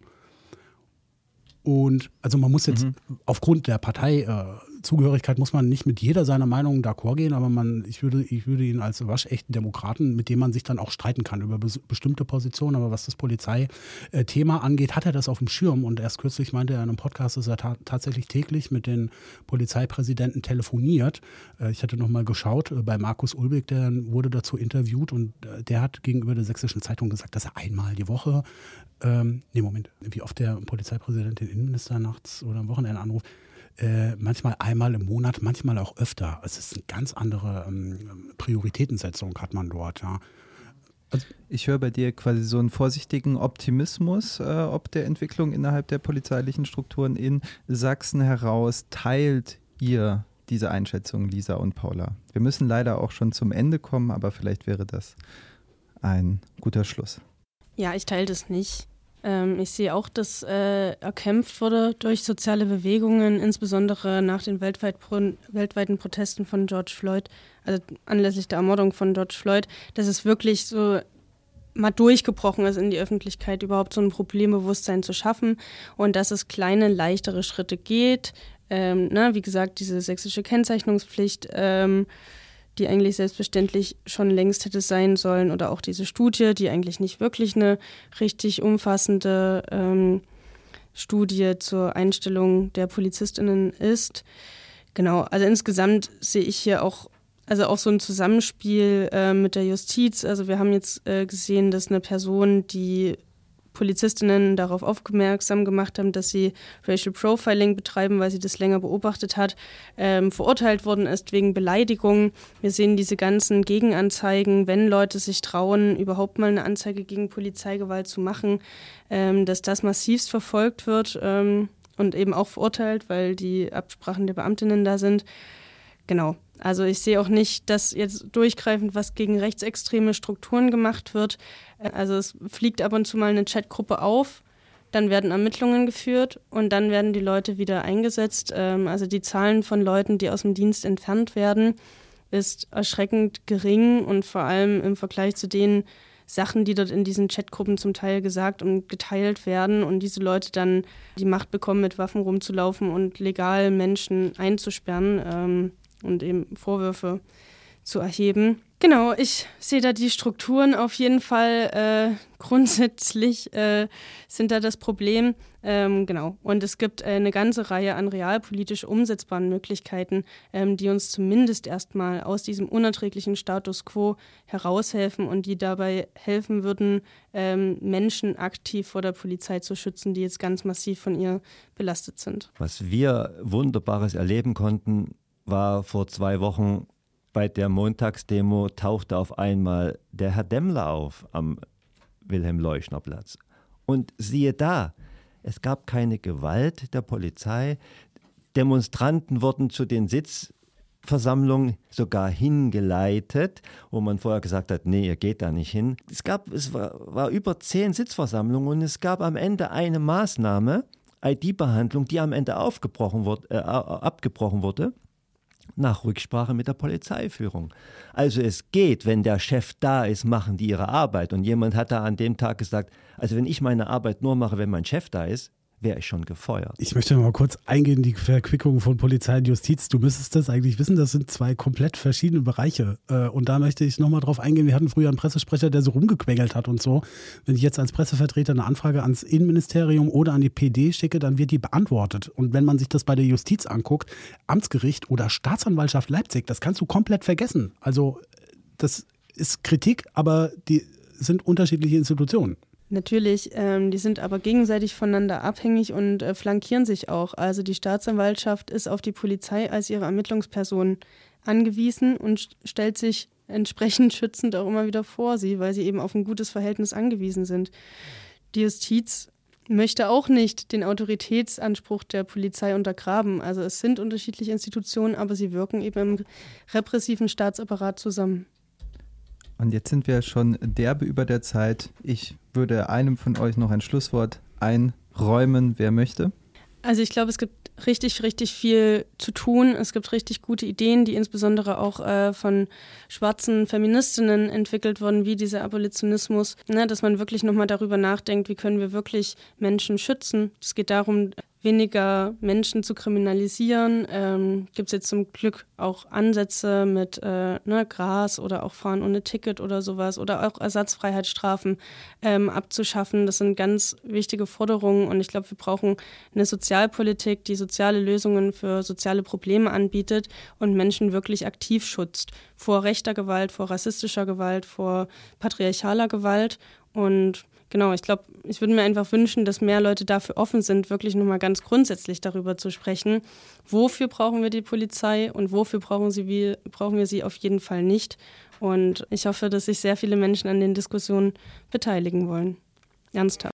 Und also man muss jetzt mhm. aufgrund der Partei äh, Zugehörigkeit muss man nicht mit jeder seiner Meinungen d'accord gehen, aber man, ich würde, ich würde ihn als waschechten Demokraten, mit dem man sich dann auch streiten kann über bes bestimmte Positionen. Aber was das Polizeithema angeht, hat er das auf dem Schirm. Und erst kürzlich meinte er in einem Podcast, dass er ta tatsächlich täglich mit den Polizeipräsidenten telefoniert. Äh, ich hatte nochmal geschaut, äh, bei Markus Ulbeck, der wurde dazu interviewt und äh, der hat gegenüber der Sächsischen Zeitung gesagt, dass er einmal die Woche, ähm, nee, Moment, wie oft der Polizeipräsident den Innenminister nachts oder am Wochenende anruft, äh, manchmal einmal im Monat, manchmal auch öfter. Es ist eine ganz andere ähm, Prioritätensetzung hat man dort, ja. Also ich höre bei dir quasi so einen vorsichtigen Optimismus, äh, ob der Entwicklung innerhalb der polizeilichen Strukturen in Sachsen heraus. Teilt ihr diese Einschätzung, Lisa und Paula? Wir müssen leider auch schon zum Ende kommen, aber vielleicht wäre das ein guter Schluss. Ja, ich teile das nicht. Ähm, ich sehe auch, dass äh, erkämpft wurde durch soziale Bewegungen, insbesondere nach den weltweit pro weltweiten Protesten von George Floyd, also anlässlich der Ermordung von George Floyd, dass es wirklich so mal durchgebrochen ist in die Öffentlichkeit, überhaupt so ein Problembewusstsein zu schaffen und dass es kleine, leichtere Schritte geht. Ähm, na, ne, wie gesagt, diese sächsische Kennzeichnungspflicht. Ähm, die eigentlich selbstverständlich schon längst hätte sein sollen, oder auch diese Studie, die eigentlich nicht wirklich eine richtig umfassende ähm, Studie zur Einstellung der Polizistinnen ist. Genau, also insgesamt sehe ich hier auch also auch so ein Zusammenspiel äh, mit der Justiz. Also wir haben jetzt äh, gesehen, dass eine Person, die Polizistinnen darauf aufmerksam gemacht haben, dass sie Racial Profiling betreiben, weil sie das länger beobachtet hat, ähm, verurteilt worden ist wegen Beleidigung. Wir sehen diese ganzen Gegenanzeigen, wenn Leute sich trauen, überhaupt mal eine Anzeige gegen Polizeigewalt zu machen, ähm, dass das massivst verfolgt wird ähm, und eben auch verurteilt, weil die Absprachen der Beamtinnen da sind. Genau. Also ich sehe auch nicht, dass jetzt durchgreifend was gegen rechtsextreme Strukturen gemacht wird. Also es fliegt ab und zu mal eine Chatgruppe auf, dann werden Ermittlungen geführt und dann werden die Leute wieder eingesetzt. Ähm, also die Zahlen von Leuten, die aus dem Dienst entfernt werden, ist erschreckend gering und vor allem im Vergleich zu den Sachen, die dort in diesen Chatgruppen zum Teil gesagt und geteilt werden und diese Leute dann die Macht bekommen, mit Waffen rumzulaufen und legal Menschen einzusperren ähm, und eben Vorwürfe zu erheben. Genau, ich sehe da die Strukturen auf jeden Fall äh, grundsätzlich äh, sind da das Problem. Ähm, genau. Und es gibt äh, eine ganze Reihe an realpolitisch umsetzbaren Möglichkeiten, ähm, die uns zumindest erstmal aus diesem unerträglichen Status quo heraushelfen und die dabei helfen würden, ähm, Menschen aktiv vor der Polizei zu schützen, die jetzt ganz massiv von ihr belastet sind. Was wir Wunderbares erleben konnten, war vor zwei Wochen bei der Montagsdemo tauchte auf einmal der Herr Demmler auf am Wilhelm-Leuschner-Platz. Und siehe da, es gab keine Gewalt der Polizei. Demonstranten wurden zu den Sitzversammlungen sogar hingeleitet, wo man vorher gesagt hat, nee, ihr geht da nicht hin. Es gab, es war, war über zehn Sitzversammlungen und es gab am Ende eine Maßnahme, ID-Behandlung, die am Ende aufgebrochen wurde, äh, abgebrochen wurde nach Rücksprache mit der Polizeiführung. Also es geht, wenn der Chef da ist, machen die ihre Arbeit. Und jemand hat da an dem Tag gesagt, also wenn ich meine Arbeit nur mache, wenn mein Chef da ist, wäre ich schon gefeuert. Ich möchte mal kurz eingehen, die Verquickung von Polizei und Justiz. Du müsstest das eigentlich wissen, das sind zwei komplett verschiedene Bereiche. Äh, und da möchte ich nochmal drauf eingehen. Wir hatten früher einen Pressesprecher, der so rumgequengelt hat und so. Wenn ich jetzt als Pressevertreter eine Anfrage ans Innenministerium oder an die PD schicke, dann wird die beantwortet. Und wenn man sich das bei der Justiz anguckt, Amtsgericht oder Staatsanwaltschaft Leipzig, das kannst du komplett vergessen. Also das ist Kritik, aber die sind unterschiedliche Institutionen. Natürlich, ähm, die sind aber gegenseitig voneinander abhängig und äh, flankieren sich auch. Also die Staatsanwaltschaft ist auf die Polizei als ihre Ermittlungsperson angewiesen und stellt sich entsprechend schützend auch immer wieder vor sie, weil sie eben auf ein gutes Verhältnis angewiesen sind. Die Justiz möchte auch nicht den Autoritätsanspruch der Polizei untergraben. Also es sind unterschiedliche Institutionen, aber sie wirken eben im repressiven Staatsapparat zusammen. Und jetzt sind wir schon derbe über der Zeit. Ich würde einem von euch noch ein Schlusswort einräumen, wer möchte. Also ich glaube, es gibt richtig, richtig viel zu tun. Es gibt richtig gute Ideen, die insbesondere auch äh, von schwarzen Feministinnen entwickelt wurden, wie dieser Abolitionismus, ne, dass man wirklich nochmal darüber nachdenkt, wie können wir wirklich Menschen schützen. Es geht darum, weniger Menschen zu kriminalisieren. Ähm, Gibt es jetzt zum Glück auch Ansätze mit äh, ne, Gras oder auch Fahren ohne Ticket oder sowas oder auch Ersatzfreiheitsstrafen ähm, abzuschaffen. Das sind ganz wichtige Forderungen und ich glaube, wir brauchen eine Sozialpolitik, die soziale Lösungen für soziale Probleme anbietet und Menschen wirklich aktiv schützt vor rechter Gewalt, vor rassistischer Gewalt, vor patriarchaler Gewalt und Genau, ich glaube, ich würde mir einfach wünschen, dass mehr Leute dafür offen sind, wirklich nochmal ganz grundsätzlich darüber zu sprechen. Wofür brauchen wir die Polizei und wofür brauchen, sie, brauchen wir sie auf jeden Fall nicht? Und ich hoffe, dass sich sehr viele Menschen an den Diskussionen beteiligen wollen. Ernsthaft.